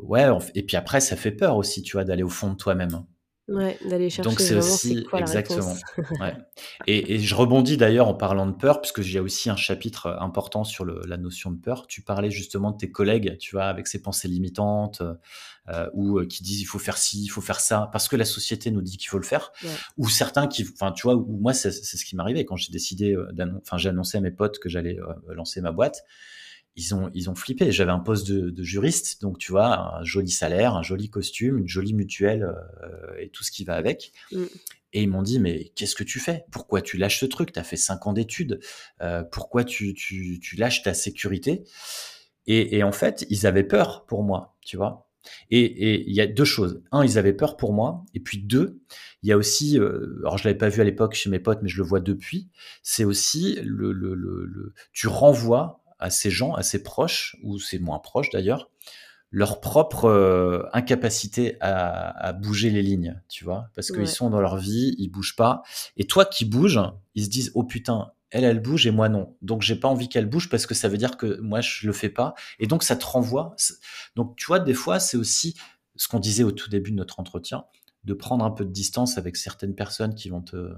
ouais et puis après ça fait peur aussi tu vois d'aller au fond de toi-même hein. Ouais, d'aller chercher Donc c'est aussi quoi exactement, ouais et et je rebondis d'ailleurs en parlant de peur, puisque j'ai aussi un chapitre, heu, important sur le la notion de peur. Tu parlais justement de tes collègues, tu vois, avec ces pensées limitantes, heu ou heu, qui disent: «Il faut faire ci, il faut faire ça», parce que la société nous dit qu'il faut le faire. Ouais. Ou certains qui enfin, tu vois, ou moi, c'est c'est ce qui m'arrivait quand j'ai décidé, d'annon enfin, j'ai annoncé à mes potes que j'allais, lancer ma boîte. Ils ont ils ont flippé. J'avais un poste de de juriste, donc tu vois, un joli salaire, un joli costume, une jolie mutuelle, heu et tout ce qui va avec Mmh. et ils m'ont dit: «Mais qu'est-ce que tu fais? Pourquoi tu lâches ce truc? Tu as fait 5 ans d'études, heu, pourquoi tu tu tu lâches ta sécurité?» et et en fait, ils avaient peur pour moi, tu vois? Et il y a 2 choses. Un, ils avaient peur pour moi et puis 2, il y a aussi, heu, alors je l'avais pas vu à l'époque chez mes potes, mais je le vois depuis, c'est aussi le le le le tu renvoies à ces gens, à ces proches ou c'est moins proches d'ailleurs, leur propre, heu, incapacité à à bouger les lignes, tu vois? Parce qu'ils Ouais. sont dans leur vie, ils bougent pas et toi qui bouges, ils se disent: «Oh putain, elle, elle bouge et moi non. Donc j'ai pas envie qu'elle bouge parce que ça veut dire que moi je le fais pas» et donc ça te renvoie donc tu vois, des fois, c'est aussi ce qu'on disait au tout début de notre entretien, de prendre un peu de distance avec certaines personnes qui vont te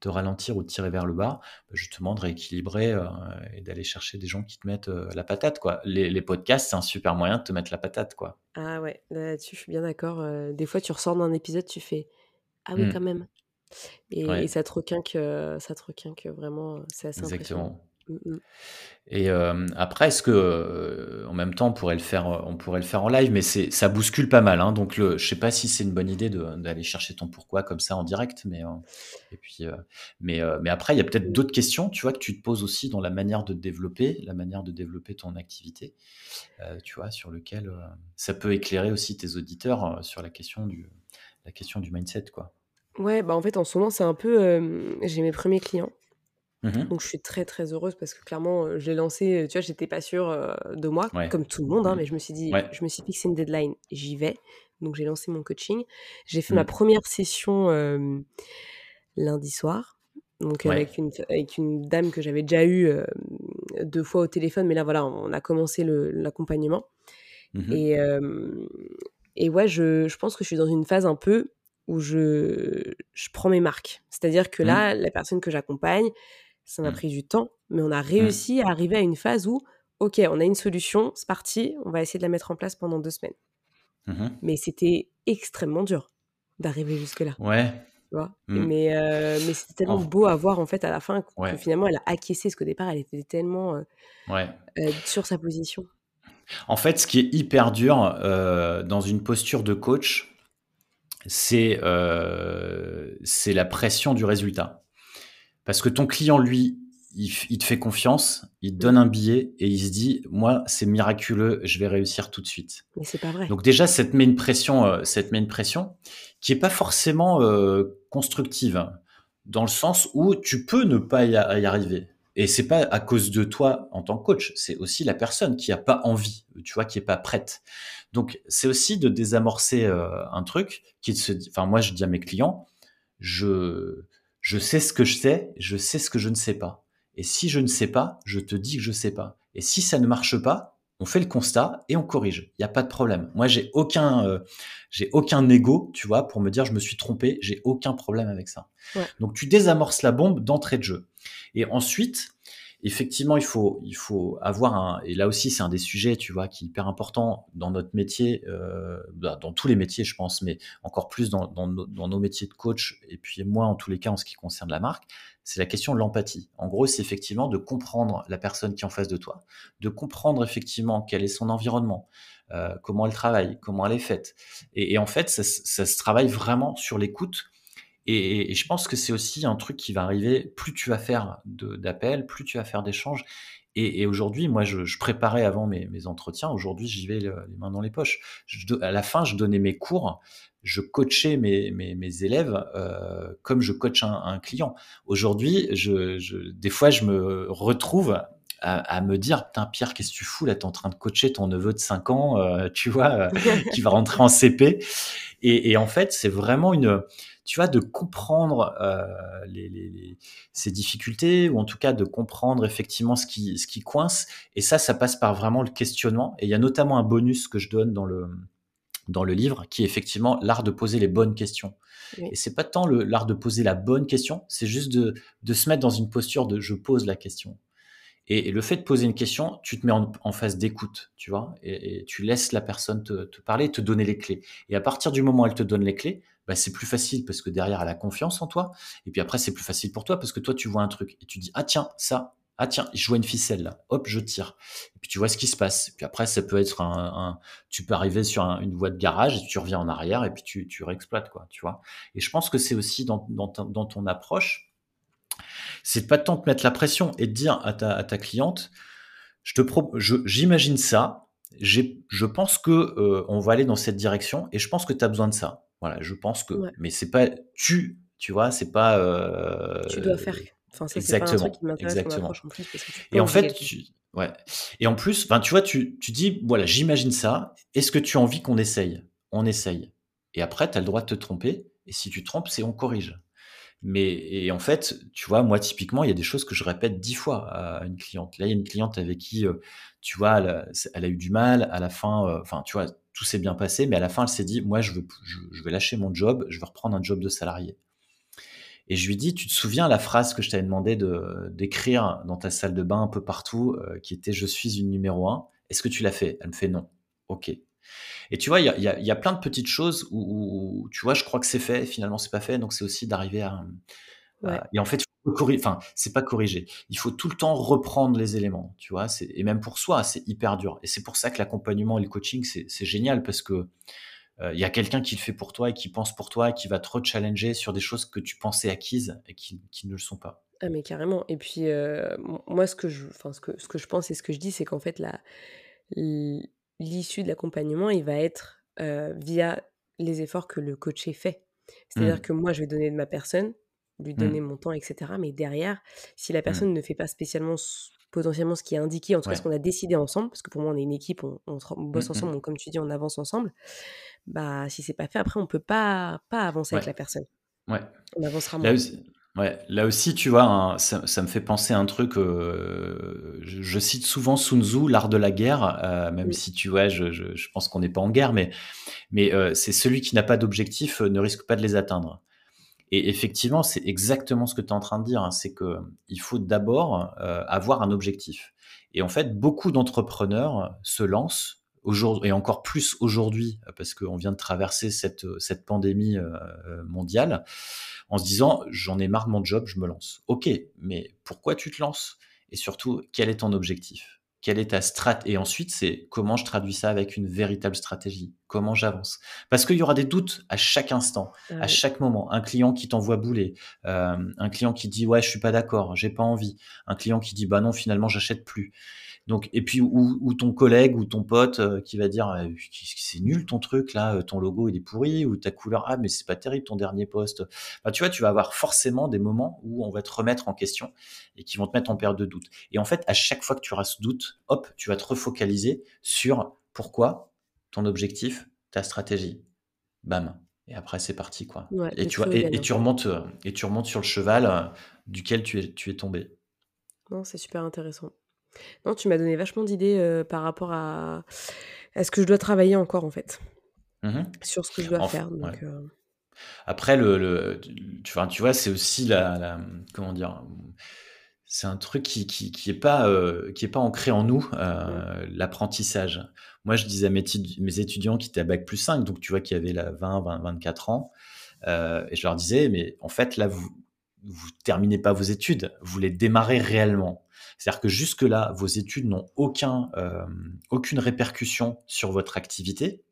te ralentir ou te tirer vers le bas, bah, justement de rééquilibrer, heu et d'aller chercher des gens qui te mettent, heu, la patate, quoi. Les les podcasts, c'est un super moyen de te mettre la patate, quoi. Ah ouais, là-dessus, je suis bien d'accord, heu, des fois, tu ressors d'un épisode, tu fais: «Ah oui, quand Mmh. même» et ça te requinque, ça te requinque, vraiment, c'est assez impressionnant. Mmh mh. Et hem, après, est-ce que, heu, en même temps, on pourrait le faire, heu, on pourrait le faire en live, mais c'est ça bouscule pas mal, hein, donc le je sais pas si c'est une bonne idée d'aller chercher ton pourquoi comme ça en direct, mais et puis, mais après, il y a peut-être d'autres questions, tu vois, que tu te poses aussi dans la manière de te développer, la manière de développer ton activité, tu vois, sur lequel, ça peut éclairer aussi tes auditeurs, sur la question du la question du mindset, quoi. Ouais, bah, en fait, en ce moment, c'est un peu, j'ai mes premiers clients, Mmh mh. donc je suis très, très heureuse parce que clairement, je l'ai lancé, tu vois, j'étais pas sûre, de moi, Ouais. comme tout le monde, hein, Mmh. mais je me suis dit Ouais. je me suis fixé une deadline, j'y vais, donc j'ai lancé mon coaching. J'ai fait ma Mmh. première session, lundi soir, donc Ouais. avec une avec une dame que j'avais déjà eue, 2 fois au téléphone, mais là, voilà, on a commencé l'accompagnement Mmh et et ouais, je je pense que je suis dans une phase un peu où je je prends mes marques. C'est-à-dire que là, la personne que j'accompagne, ça m'a Mmh. pris du temps, mais on a Mmh. réussi à arriver à une phase où, OK, on a une solution, c'est parti, on va essayer de la mettre en place pendant 2 semaines. Mmh mh. Mais c'était extrêmement dur d'arriver jusque-là, Ouais. tu vois? Mmh. Mais mais c'était tellement En beau à voir, en fait, à la fin que ouais. finalement elle a acquiescé, parce qu'au départ, elle était tellement, Ouais. heu, sur sa position. En fait, ce qui est hyper dur, dans une posture de coach, c'est, c'est la pression du résultat. Parce que ton client, lui, il te fait confiance, il te donne Mmh. un billet et il se dit: «Moi, c'est miraculeux, je vais réussir tout de suite». Mais c'est pas vrai. Donc déjà, ça te met une pression, heu, ça te met une pression qui est pas forcément, heu, constructive. Dans le sens où tu peux ne pas y arriver et c'est pas à cause de toi en tant que coach, c'est aussi la personne qui a pas envie, tu vois? Qui est pas prête. Donc c'est aussi de désamorcer, heu, un truc qui se di enfin moi je dis à mes clients: «Je je sais ce que je sais, je sais ce que je ne sais pas et si je ne sais pas, je te dis que je sais pas et si ça ne marche pas, on fait le constat et on corrige. Il y a pas de problème. Moi, j'ai aucun, heu, j'ai aucun ego, tu vois, pour me dire: «Je me suis trompé», j'ai aucun problème avec ça. Ouais. Donc tu désamorces la bombe d'entrée de jeu et ensuite, effectivement, il faut il faut avoir un et là aussi, c'est un des sujets, tu vois, qui est hyper important dans notre métier, heu, bah, dans tous les métiers, je pense, mais encore plus dans dans nos métiers de coach et puis moi, en tous les cas, en ce qui concerne la marque, c'est la question de l'empathie. En gros, c'est effectivement de comprendre la personne qui est en face de toi, de comprendre effectivement quel est son environnement, heu, comment elle travaille, comment elle est faite et en fait, ça se travaille vraiment sur l'écoute et je pense que c'est aussi un truc qui va arriver, plus tu vas faire d'appels, plus tu vas faire d'échanges et aujourd'hui, moi, je préparais avant mes entretiens. Aujourd'hui, j'y vais le les mains dans les poches. À la fin, je donnais mes cours, je coachais mes élèves, heu, comme je coach un client. Aujourd'hui, je des fois, je me retrouve à me dire: «Putain, Pierre, qu'est-ce que tu fous là? Tu es en train de coacher ton neveu de 5 ans, heu, tu vois, heu, qui va rentrer en CP» et en fait, c'est vraiment une, tu vois, de comprendre les, ces difficultés, ou en tout cas de comprendre effectivement ce qui, ce qui coince. Et ça, ça passe par vraiment le questionnement. Et il y a notamment un bonus que je donne dans le, dans le livre, qui est effectivement l'art de poser les bonnes questions. Et c'est pas tant l'art de poser la bonne question, c'est juste de, de, se mettre dans une posture de je pose la question. Et, le fait de poser une question, tu te mets en, phase d'écoute, tu vois, et, tu laisses la personne te, te, parler, te donner les clés. Et à partir du moment où elle te donne les clés, bah, c'est plus facile parce que derrière, elle a confiance en toi. Et puis après, c'est plus facile pour toi parce que toi, tu vois un truc et tu dis, ah tiens, ça, ah tiens, je vois une ficelle là, hop, je tire. Et puis tu vois ce qui se passe. Et puis après, ça peut être un, tu peux arriver sur une voie de garage et tu reviens en arrière et puis tu, tu réexploites quoi, tu vois. Et je pense que c'est aussi dans, dans, ton approche, c'est pas tant de mettre la pression et de dire à ta, à ta cliente, j'imagine ça, je pense que euh, on va aller dans cette direction et je pense que tu as besoin de ça. Voilà, je pense que, mais c'est pas tu, tu vois, c'est pas. Euh, tu dois faire exactement. exactement. et en fait, ouais. Et en plus, ben, tu vois, tu, tu dis, voilà, j'imagine ça. Est-ce que tu as envie qu'on essaye? On essaye. Et après, tu as le droit de te tromper. Et si tu trompes, c'est on corrige. Mais et en fait, tu vois, moi typiquement, il y a des choses que je répète dix fois à une cliente. Là, il y a une cliente avec qui, euh, tu vois, elle a, eu du mal. À la fin, euh, enfin, tu vois, tout s'est bien passé, mais à la fin, elle s'est dit, moi, je vais lâcher mon job, je veux reprendre un job de salarié. Et je lui dis, tu te souviens la phrase que je t'avais demandé de d'écrire dans ta salle de bain un peu partout, euh, qui était Je suis une numéro un. Est-ce que tu l'as fait? Elle me fait non. Ok. Et tu vois, il y y a, plein de petites choses où, tu vois, je crois que c'est fait, finalement c'est pas fait. Donc c'est aussi d'arriver à, Et en fait, enfin, c'est pas corriger. Il faut tout le temps reprendre les éléments, tu vois. Et même pour soi, c'est hyper dur. Et c'est pour ça que l'accompagnement et le coaching, c'est génial parce que euh, il y a quelqu'un qui le fait pour toi et qui pense pour toi et qui va te re-challenger sur des choses que tu pensais acquises et qui, qui ne le sont pas. Ah mais carrément. Et puis euh, moi ce que je, enfin ce que ce que je pense et ce que je dis c'est qu'en fait la l'issue de l'accompagnement il va être euh, via les efforts que le coaché fait. C'est-à-dire mmh. que moi je vais donner de ma personne, lui mmh. donner mon temps etc. Mais derrière si la mmh. personne ne fait pas spécialement potentiellement ce qui est indiqué, en tout cas ce qu'on a décidé ensemble, parce que pour moi on est une équipe, on, bosse ensemble, comme tu dis, on avance ensemble bah si c'est pas fait, après on peut pas pas avancer avec la personne. Ouais. On avancera moins. Là aussi, ouais. Là aussi, tu vois, hein, ça, ça, me fait penser à un truc. Euh, je, cite souvent Sun Tzu, l'art de la guerre, euh, même si tu vois, je, je, je pense qu'on n'est pas en guerre, mais mais euh, c'est celui qui n'a pas d'objectif ne risque pas de les atteindre. Et effectivement, c'est exactement ce que tu es en train de dire. Hein, c'est que il faut d'abord avoir un objectif. Et en fait, beaucoup d'entrepreneurs se lancent aujourd'hui et encore plus aujourd'hui parce qu'on vient de traverser cette, cette pandémie euh, euh, mondiale en se disant j'en ai marre de mon job, je me lance. Ok, mais pourquoi tu te lances? Et surtout, quel est ton objectif? Quelle est ta strat Et ensuite, c'est comment je traduis ça avec une véritable stratégie Comment j'avance Parce qu'il y aura des doutes à chaque instant, à chaque moment. Un client qui t'envoie bouler, euh, un client qui dit ouais je suis pas d'accord, j'ai pas envie, un client qui dit bah non finalement j'achète plus. Donc, et puis, ou, ton collègue ou ton pote euh, qui va dire «Euh, c'est nul ton truc là, euh, ton logo il est pourri, ou ta couleur, ah mais c'est pas terrible ton dernier poste. Bah, tu vois, tu vas avoir forcément des moments où on va te remettre en question et qui vont te mettre en période de doute. Et en fait, à chaque fois que tu auras ce doute, hop, tu vas te refocaliser sur pourquoi, ton objectif, ta stratégie. Bam. Et après, c'est parti, quoi. et, tu vois, et, tu remontes, et tu remontes sur le cheval duquel tu es, tu es tombé. Non, c'est super intéressant. Non, tu m'as donné vachement d'idées euh, par rapport à, à ce que je dois travailler encore, en fait. Mmh Sur ce que je dois faire. Euh. Après, le, tu, vois, tu vois c'est aussi la, Comment dire C'est un truc qui qui, qui est pas euh, qui est pas ancré en nous, l'apprentissage. Moi, je disais à mes, mes, étudiants qui étaient à bac plus 5, donc tu vois qui avaient là 20, 20, 24 ans, et je leur disais, mais en fait, là, vous vous terminez pas vos études, vous les démarrez réellement. C'est-à-dire que jusque-là, vos études n'ont aucun, euh, aucune répercussion sur votre activité.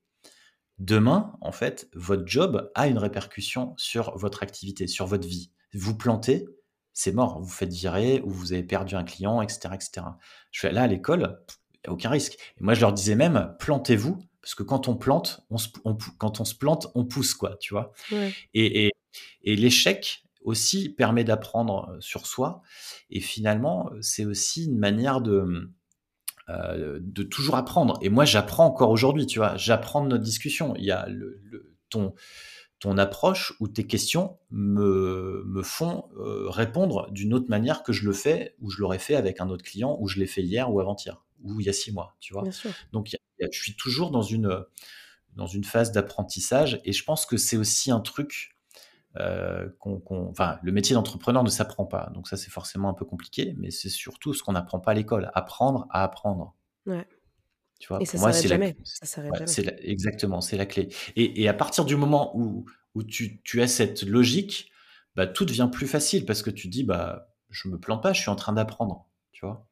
Demain, en fait, votre job a une répercussion sur votre activité, sur votre vie. Vous plantez, c'est mort. Vous faites virer ou vous avez perdu un client, etc. etc. Je suis là à l'école, il n'y a aucun risque. Et moi, je leur disais même, plantez-vous, parce que quand on plante, on quand on se plante, on pousse, quoi, tu vois. Et, et, et l'échec, aussi permet d'apprendre euh, sur soi. Et finalement, euh, c'est aussi une manière de, euh, de toujours apprendre. Et moi, j'apprends encore aujourd'hui, tu vois. J'apprends de notre discussion. Il y a le, ton, ton approche ou tes questions me, me font euh, répondre d'une autre manière que je le fais ou je l'aurais fait avec un autre client ou je l'ai fait hier ou avant-hier ou il y a six mois, tu vois. Donc, je suis toujours dans une, dans une phase d'apprentissage et je pense que c'est aussi un truc euh, qu'on, enfin, le métier d'entrepreneur ne s'apprend pas. Donc ça, c'est forcément un peu compliqué, mais c'est surtout ce qu'on n'apprend pas à l'école. Apprendre à apprendre. Ouais. Tu vois, et ça moi, c'est jamais. jamais. exactement, c'est la clé. Et, et, à partir du moment où, où tu, tu as cette logique, bah, tout devient plus facile parce que tu dis, bah, je me plante pas, je suis en train d'apprendre. Tu vois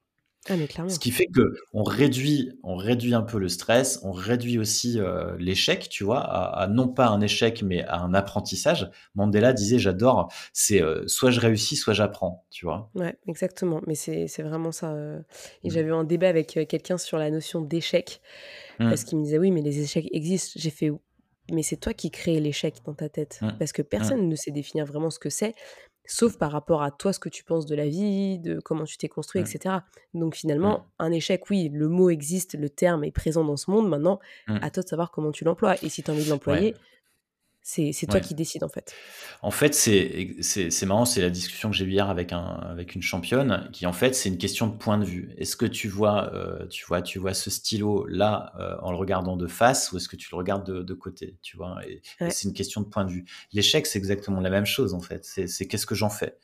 ah, Ce qui fait que on réduit, on réduit un peu le stress, on réduit aussi euh, l'échec, tu vois, à, non pas un échec, mais à un apprentissage. Mandela disait, j'adore, c'est euh, soit je réussis, soit j'apprends, tu vois. Ouais, exactement. Mais c'est vraiment ça. Euh. Et mmh. j'avais eu un débat avec quelqu'un sur la notion d'échec, mmh. parce qu'il me disait, oui, mais les échecs existent. J'ai fait, mais c'est toi qui crée l'échec dans ta tête, mmh. parce que personne ne sait définir vraiment ce que c'est sauf par rapport à toi, ce que tu penses de la vie, de comment tu t'es construit, etc. Donc finalement, un échec, oui, le mot existe, le terme est présent dans ce monde. Maintenant, mmh. à toi de savoir comment tu l'emploies. Et si tu as envie de l'employer, c'est toi qui décides en fait. En fait, c'est marrant, c'est la discussion que j'ai eue hier avec, un, avec une championne, qui en fait, c'est une question de point de vue. Est-ce que tu vois, euh, tu vois, tu vois ce stylo là euh, en le regardant de face ou est-ce que tu le regardes de, de côté, tu vois? Et, c'est une question de point de vue. L'échec, c'est exactement la même chose en fait. C'est qu'est-ce que j'en fais?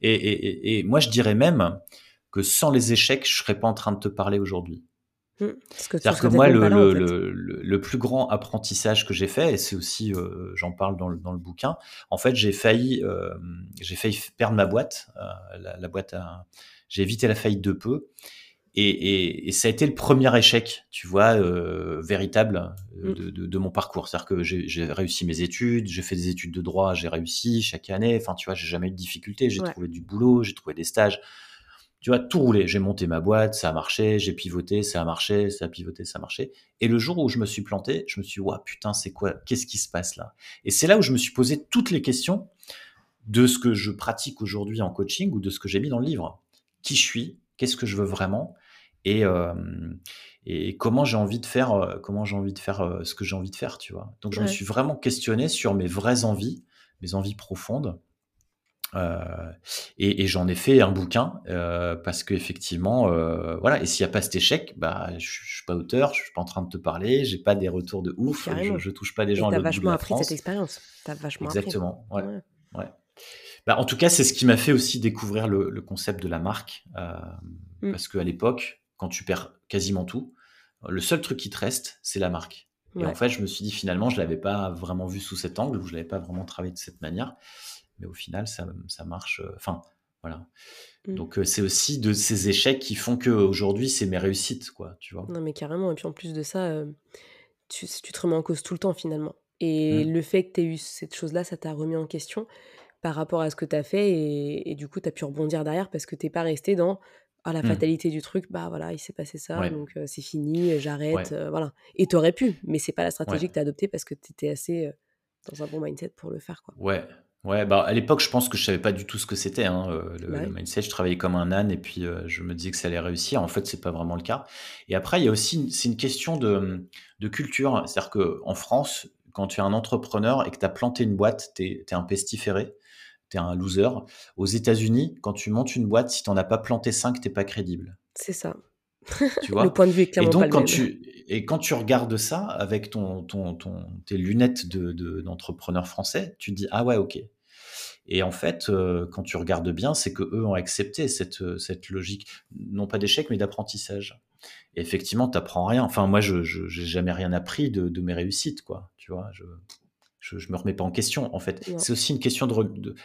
Et, et, et, moi, je dirais même que sans les échecs, je serais pas en train de te parler aujourd'hui. Mmh. C'est-à-dire que moi, le, le, le, plus grand apprentissage que j'ai fait, et c'est aussi, euh, j'en parle dans le, dans le bouquin, en fait, j'ai failli, euh, j'ai failli perdre ma boîte. Euh, la, boîte J'ai évité la faillite de peu. Et, et, ça a été le premier échec, tu vois, véritable de, de, de, mon parcours. C'est-à-dire que j'ai réussi mes études, j'ai fait des études de droit, j'ai réussi chaque année. Enfin, tu vois, j'ai jamais eu de difficultés. J'ai trouvé du boulot, j'ai trouvé des stages tu vois, tout roulé. J'ai monté ma boîte, ça a marché, j'ai pivoté, ça a marché, ça a pivoté, ça a marché. Et le jour où je me suis planté, je me suis dit, ouais, putain, c'est quoi? Qu'est-ce qui se passe là? Et c'est là où je me suis posé toutes les questions de ce que je pratique aujourd'hui en coaching ou de ce que j'ai mis dans le livre. Qui je suis? Qu'est-ce que je veux vraiment? Et, euh, et comment j'ai envie de faire, euh, comment j'ai envie de faire euh, ce que j'ai envie de faire, tu vois? Donc je me suis vraiment questionné sur mes vraies envies, mes envies profondes. Euh, et, et j'en ai fait un bouquin euh, parce qu'effectivement, euh, voilà. Et s'il n'y a pas cet échec, bah, je, je suis pas auteur, je suis pas en train de te parler, j'ai pas des retours de ouf, je, je, touche pas des gens. T'as vachement appris cette expérience. T'as vachement Exactement. Ouais. ouais. ouais. Bah, en tout cas, c'est ce qui m'a fait aussi découvrir le, le concept de la marque, mm. parce qu'à l'époque, quand tu perds quasiment tout, le seul truc qui te reste, c'est la marque. Et en fait, je me suis dit finalement, je l'avais pas vraiment vu sous cet angle, ou je l'avais pas vraiment travaillé de cette manière mais au final, ça, ça marche. Euh, enfin, voilà. Mmh. Donc, euh, c'est aussi de ces échecs qui font qu'aujourd'hui, c'est mes réussites, quoi, tu vois. Non, mais carrément. Et puis, en plus de ça, euh, tu, tu, te remets en cause tout le temps, finalement. Et mmh. le fait que tu aies eu cette chose-là, ça t'a remis en question par rapport à ce que tu as fait. Et, du coup, tu as pu rebondir derrière parce que tu pas resté dans ah, la mmh. fatalité du truc. Bah voilà, il s'est passé ça, donc c'est fini, j'arrête. voilà. Et tu aurais pu, mais c'est pas la stratégie que tu as adoptée parce que tu étais assez dans un bon mindset pour le faire. Quoi. Ouais, Ouais, bah à l'époque, je pense que je savais pas du tout ce que c'était, hein, euh, le, mindset. Je travaillais comme un âne et puis euh, je me disais que ça allait réussir. En fait, c'est pas vraiment le cas. Et après, il y a aussi, c'est une question de, de culture. C'est-à-dire que en France, quand tu es un entrepreneur et que tu as planté une boîte, tu es, un pestiféré, tu es un loser. Aux États-Unis, quand tu montes une boîte, si tu n'en as pas planté 5, tu pas crédible. C'est ça. Tu vois le point de vue est clairement et donc, pas quand tu et quand tu regardes ça avec ton, ton, ton tes lunettes de, d'entrepreneur français, tu te dis ah ouais ok. Et en fait, euh, quand tu regardes bien, c'est que eux ont accepté cette, euh, cette logique, non pas d'échec, mais d'apprentissage. Et effectivement, tu n'apprends rien. Enfin, moi, je n'ai jamais rien appris de, de, mes réussites, quoi. Tu vois, je, je, je me remets pas en question, en fait. C'est aussi une question de, de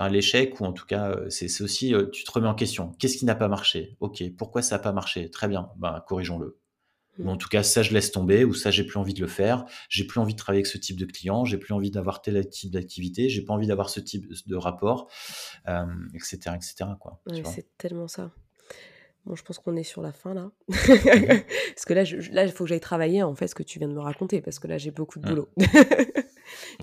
enfin, l'échec, ou en tout cas, euh, c'est aussi, tu te remets en question. Qu'est-ce qui n'a pas marché? Ok, pourquoi ça n'a pas marché? Très bien, ben, corrigeons-le. Ou en tout cas, ça, je laisse tomber, ou ça, j'ai plus envie de le faire. J'ai plus envie de travailler avec ce type de client. J'ai plus envie d'avoir tel type d'activité. J'ai pas envie d'avoir ce type de rapport, euh, etc., etc. Quoi, c'est tellement ça. Bon, je pense qu'on est sur la fin là. parce que là, là, il faut que j'aille travailler en fait ce que tu viens de me raconter, parce que là, j'ai beaucoup de boulot.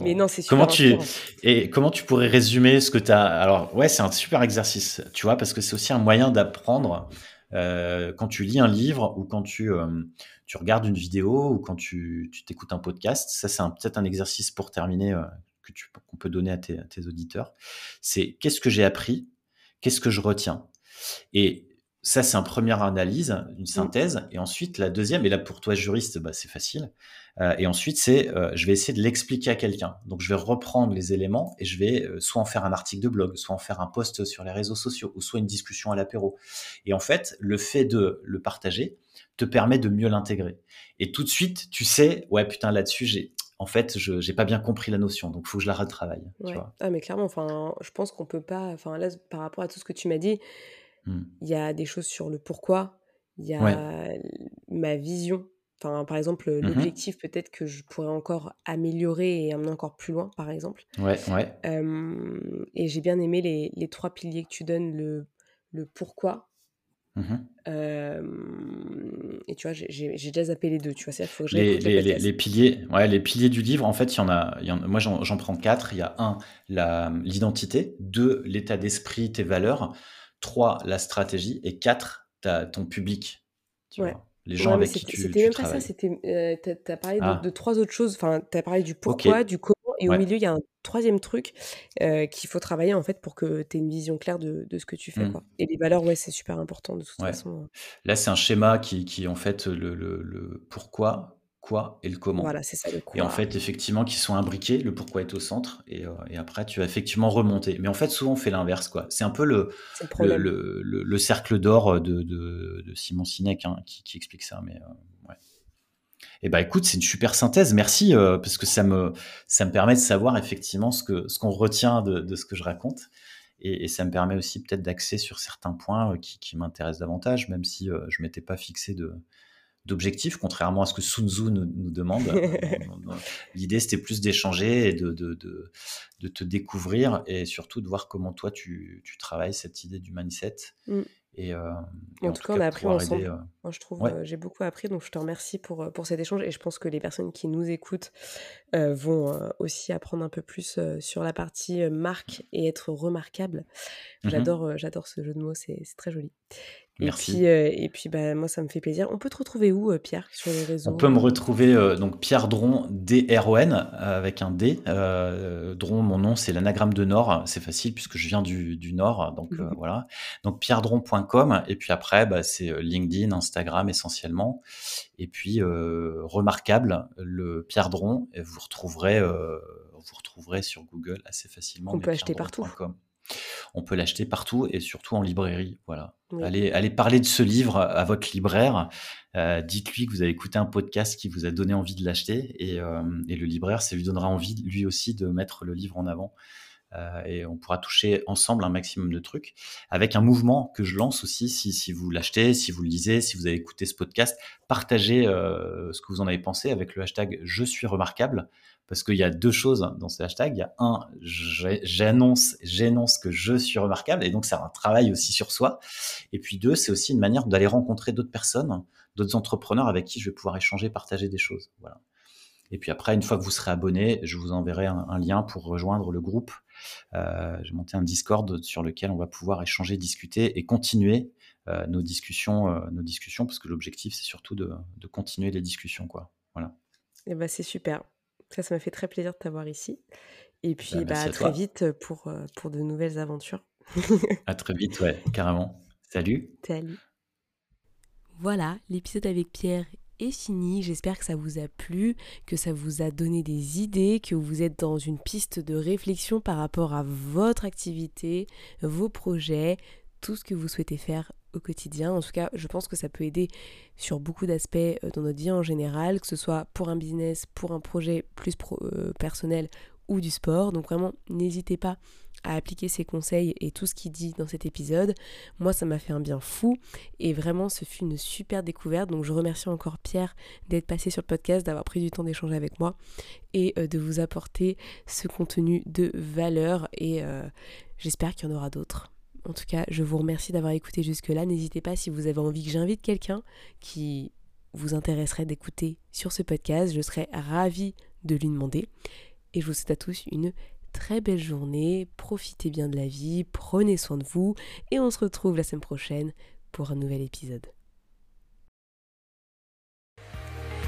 Mais non, c'est super. Comment tu et comment tu pourrais résumer ce que tu as Alors ouais, c'est un super exercice, tu vois, parce que c'est aussi un moyen d'apprendre quand tu lis un livre ou quand tu, tu regardes une vidéo ou quand tu t'écoutes un podcast, ça c'est peut-être un exercice pour terminer que tu qu'on peut donner à tes, à tes auditeurs. C'est qu'est-ce que j'ai appris, qu'est-ce que je retiens? Et ça, c'est une première analyse, une mmh. synthèse. Et ensuite, la deuxième, et là pour toi juriste, bah, c'est facile. Euh, et ensuite, c'est euh, je vais essayer de l'expliquer à quelqu'un. Donc, je vais reprendre les éléments et je vais euh, soit en faire un article de blog, soit en faire un post sur les réseaux sociaux, ou soit une discussion à l'apéro. Et en fait, le fait de le partager te permet de mieux l'intégrer. Et tout de suite, tu sais, ouais, putain, là-dessus, j'ai en fait, je n'ai pas bien compris la notion, donc il faut que je la retravaille. Tu vois ah, mais clairement, enfin, je pense qu'on peut pas, enfin là, par rapport à tout ce que tu m'as dit, Mmh. Il y a des choses sur le pourquoi, il y a ma vision. Enfin, par exemple, mmh l'objectif peut-être que je pourrais encore améliorer et amener encore plus loin, par exemple. Ouais, ouais. et j'ai bien aimé les, les, trois piliers que tu donnes, le, le pourquoi. Mmh et tu vois, j'ai déjà zappé les deux, tu vois, c'est faut que je les, les, les, piliers, ouais, les piliers du livre, en fait, il y en a, y en, moi j'en prends quatre. Il y a un, l'identité, deux, l'état d'esprit, tes valeurs, 3, la stratégie, et 4, ton public. Tu vois, les gens avec qui tu, C'était même pas ça, c'était, euh, tu as, parlé ah. de, trois autres choses, enfin, tu as parlé du pourquoi, du comment, et au milieu, il y a un troisième truc euh, qu'il faut travailler, en fait, pour que tu aies une vision claire de, de ce que tu fais. Mmh. Quoi. Et les valeurs, ouais, c'est super important, de toute façon. Hein. Là, c'est un schéma qui, qui en fait, le, le, le pourquoi, et le comment. Voilà, c'est ça le quoi. Et en fait, effectivement, qui sont imbriqués, le pourquoi est au centre, et, euh, et, après, tu vas effectivement remonter. Mais en fait, souvent, on fait l'inverse, quoi. C'est un peu le, le, le, le, cercle d'or de, de, de, Simon Sinek hein, qui, qui, explique ça. Mais euh, ouais. Eh ben, écoute, c'est une super synthèse, merci, euh, parce que ça me, ça me permet de savoir effectivement ce qu'on ce qu'on retient de, de, ce que je raconte. Et, et ça me permet aussi peut-être d'axer sur certains points qui, qui m'intéressent davantage, même si je m'étais pas fixé de, d'objectifs, contrairement à ce que Sun Tzu nous, demande. L'idée, c'était plus d'échanger et de, de, de, te découvrir et surtout de voir comment toi, tu, tu travailles cette idée du mindset. Mm. Et, euh, en, tout cas, on a appris ensemble. Euh, Moi, je trouve, euh, j'ai beaucoup appris, donc je te remercie pour, pour cet échange. Et je pense que les personnes qui nous écoutent vont aussi apprendre un peu plus sur la partie marque et être remarquable. Mm-hmm. J'adore, j'adore ce jeu de mots, c'est très joli. Merci. Et puis, euh, et puis bah, moi, ça me fait plaisir. On peut te retrouver où, euh, Pierre, sur les réseaux On peut me retrouver, euh, donc Pierre Dron, D-R-O-N, avec un D. Dron, mon nom, c'est l'anagramme de Nord. C'est facile puisque je viens du, du Nord. Donc mmh voilà. Donc pierredron.com. Et puis après, bah, c'est LinkedIn, Instagram essentiellement. Et puis, remarquable, le Pierre Dron. Vous retrouverez, vous retrouverez sur Google assez facilement. On peut acheter partout. On peut l'acheter partout et surtout en librairie. Voilà. Allez, allez parler de ce livre à votre libraire. Euh, dites-lui que vous avez écouté un podcast qui vous a donné envie de l'acheter et, euh, le libraire, ça lui donnera envie lui aussi de mettre le livre en avant. Euh, et on pourra toucher ensemble un maximum de trucs avec un mouvement que je lance aussi si, si vous l'achetez, si vous le lisez, si vous avez écouté ce podcast, partagez ce que vous en avez pensé avec le hashtag je suis remarquable parce qu'il y a deux choses dans ce hashtag. Il y a un, j'annonce, j'énonce que je suis remarquable, et donc c'est un travail aussi sur soi. Et puis deux, c'est aussi une manière d'aller rencontrer d'autres personnes, d'autres entrepreneurs avec qui je vais pouvoir échanger, partager des choses. Voilà. Et puis après, une fois que vous serez abonné, je vous enverrai un, lien pour rejoindre le groupe. Euh, J'ai monté un Discord sur lequel on va pouvoir échanger, discuter et continuer euh, nos discussions, euh, nos discussions, parce que l'objectif c'est surtout de, continuer les discussions, quoi. Voilà. Et eh ben c'est super. Ça, ça m'a fait très plaisir de t'avoir ici. Et puis, bah, bah à, très vite pour, euh, pour de nouvelles aventures. à très vite, ouais, carrément. Salut. Salut. Voilà, l'épisode avec Pierre est fini. J'espère que ça vous a plu, que ça vous a donné des idées, que vous êtes dans une piste de réflexion par rapport à votre activité, vos projets, tout ce que vous souhaitez faire au quotidien. En tout cas, je pense que ça peut aider sur beaucoup d'aspects euh, dans notre vie en général, que ce soit pour un business, pour un projet plus euh, personnel ou du sport. Donc vraiment, n'hésitez pas à appliquer ces conseils et tout ce qu'il dit dans cet épisode. Moi, ça m'a fait un bien fou et vraiment, ce fut une super découverte. Donc je remercie encore Pierre d'être passé sur le podcast, d'avoir pris du temps d'échanger avec moi et euh, de vous apporter ce contenu de valeur et j'espère qu'il y en aura d'autres. En tout cas, je vous remercie d'avoir écouté jusque-là. N'hésitez pas si vous avez envie que j'invite quelqu'un qui vous intéresserait d'écouter sur ce podcast. Je serais ravie de lui demander. Et je vous souhaite à tous une très belle journée. Profitez bien de la vie, prenez soin de vous et on se retrouve la semaine prochaine pour un nouvel épisode.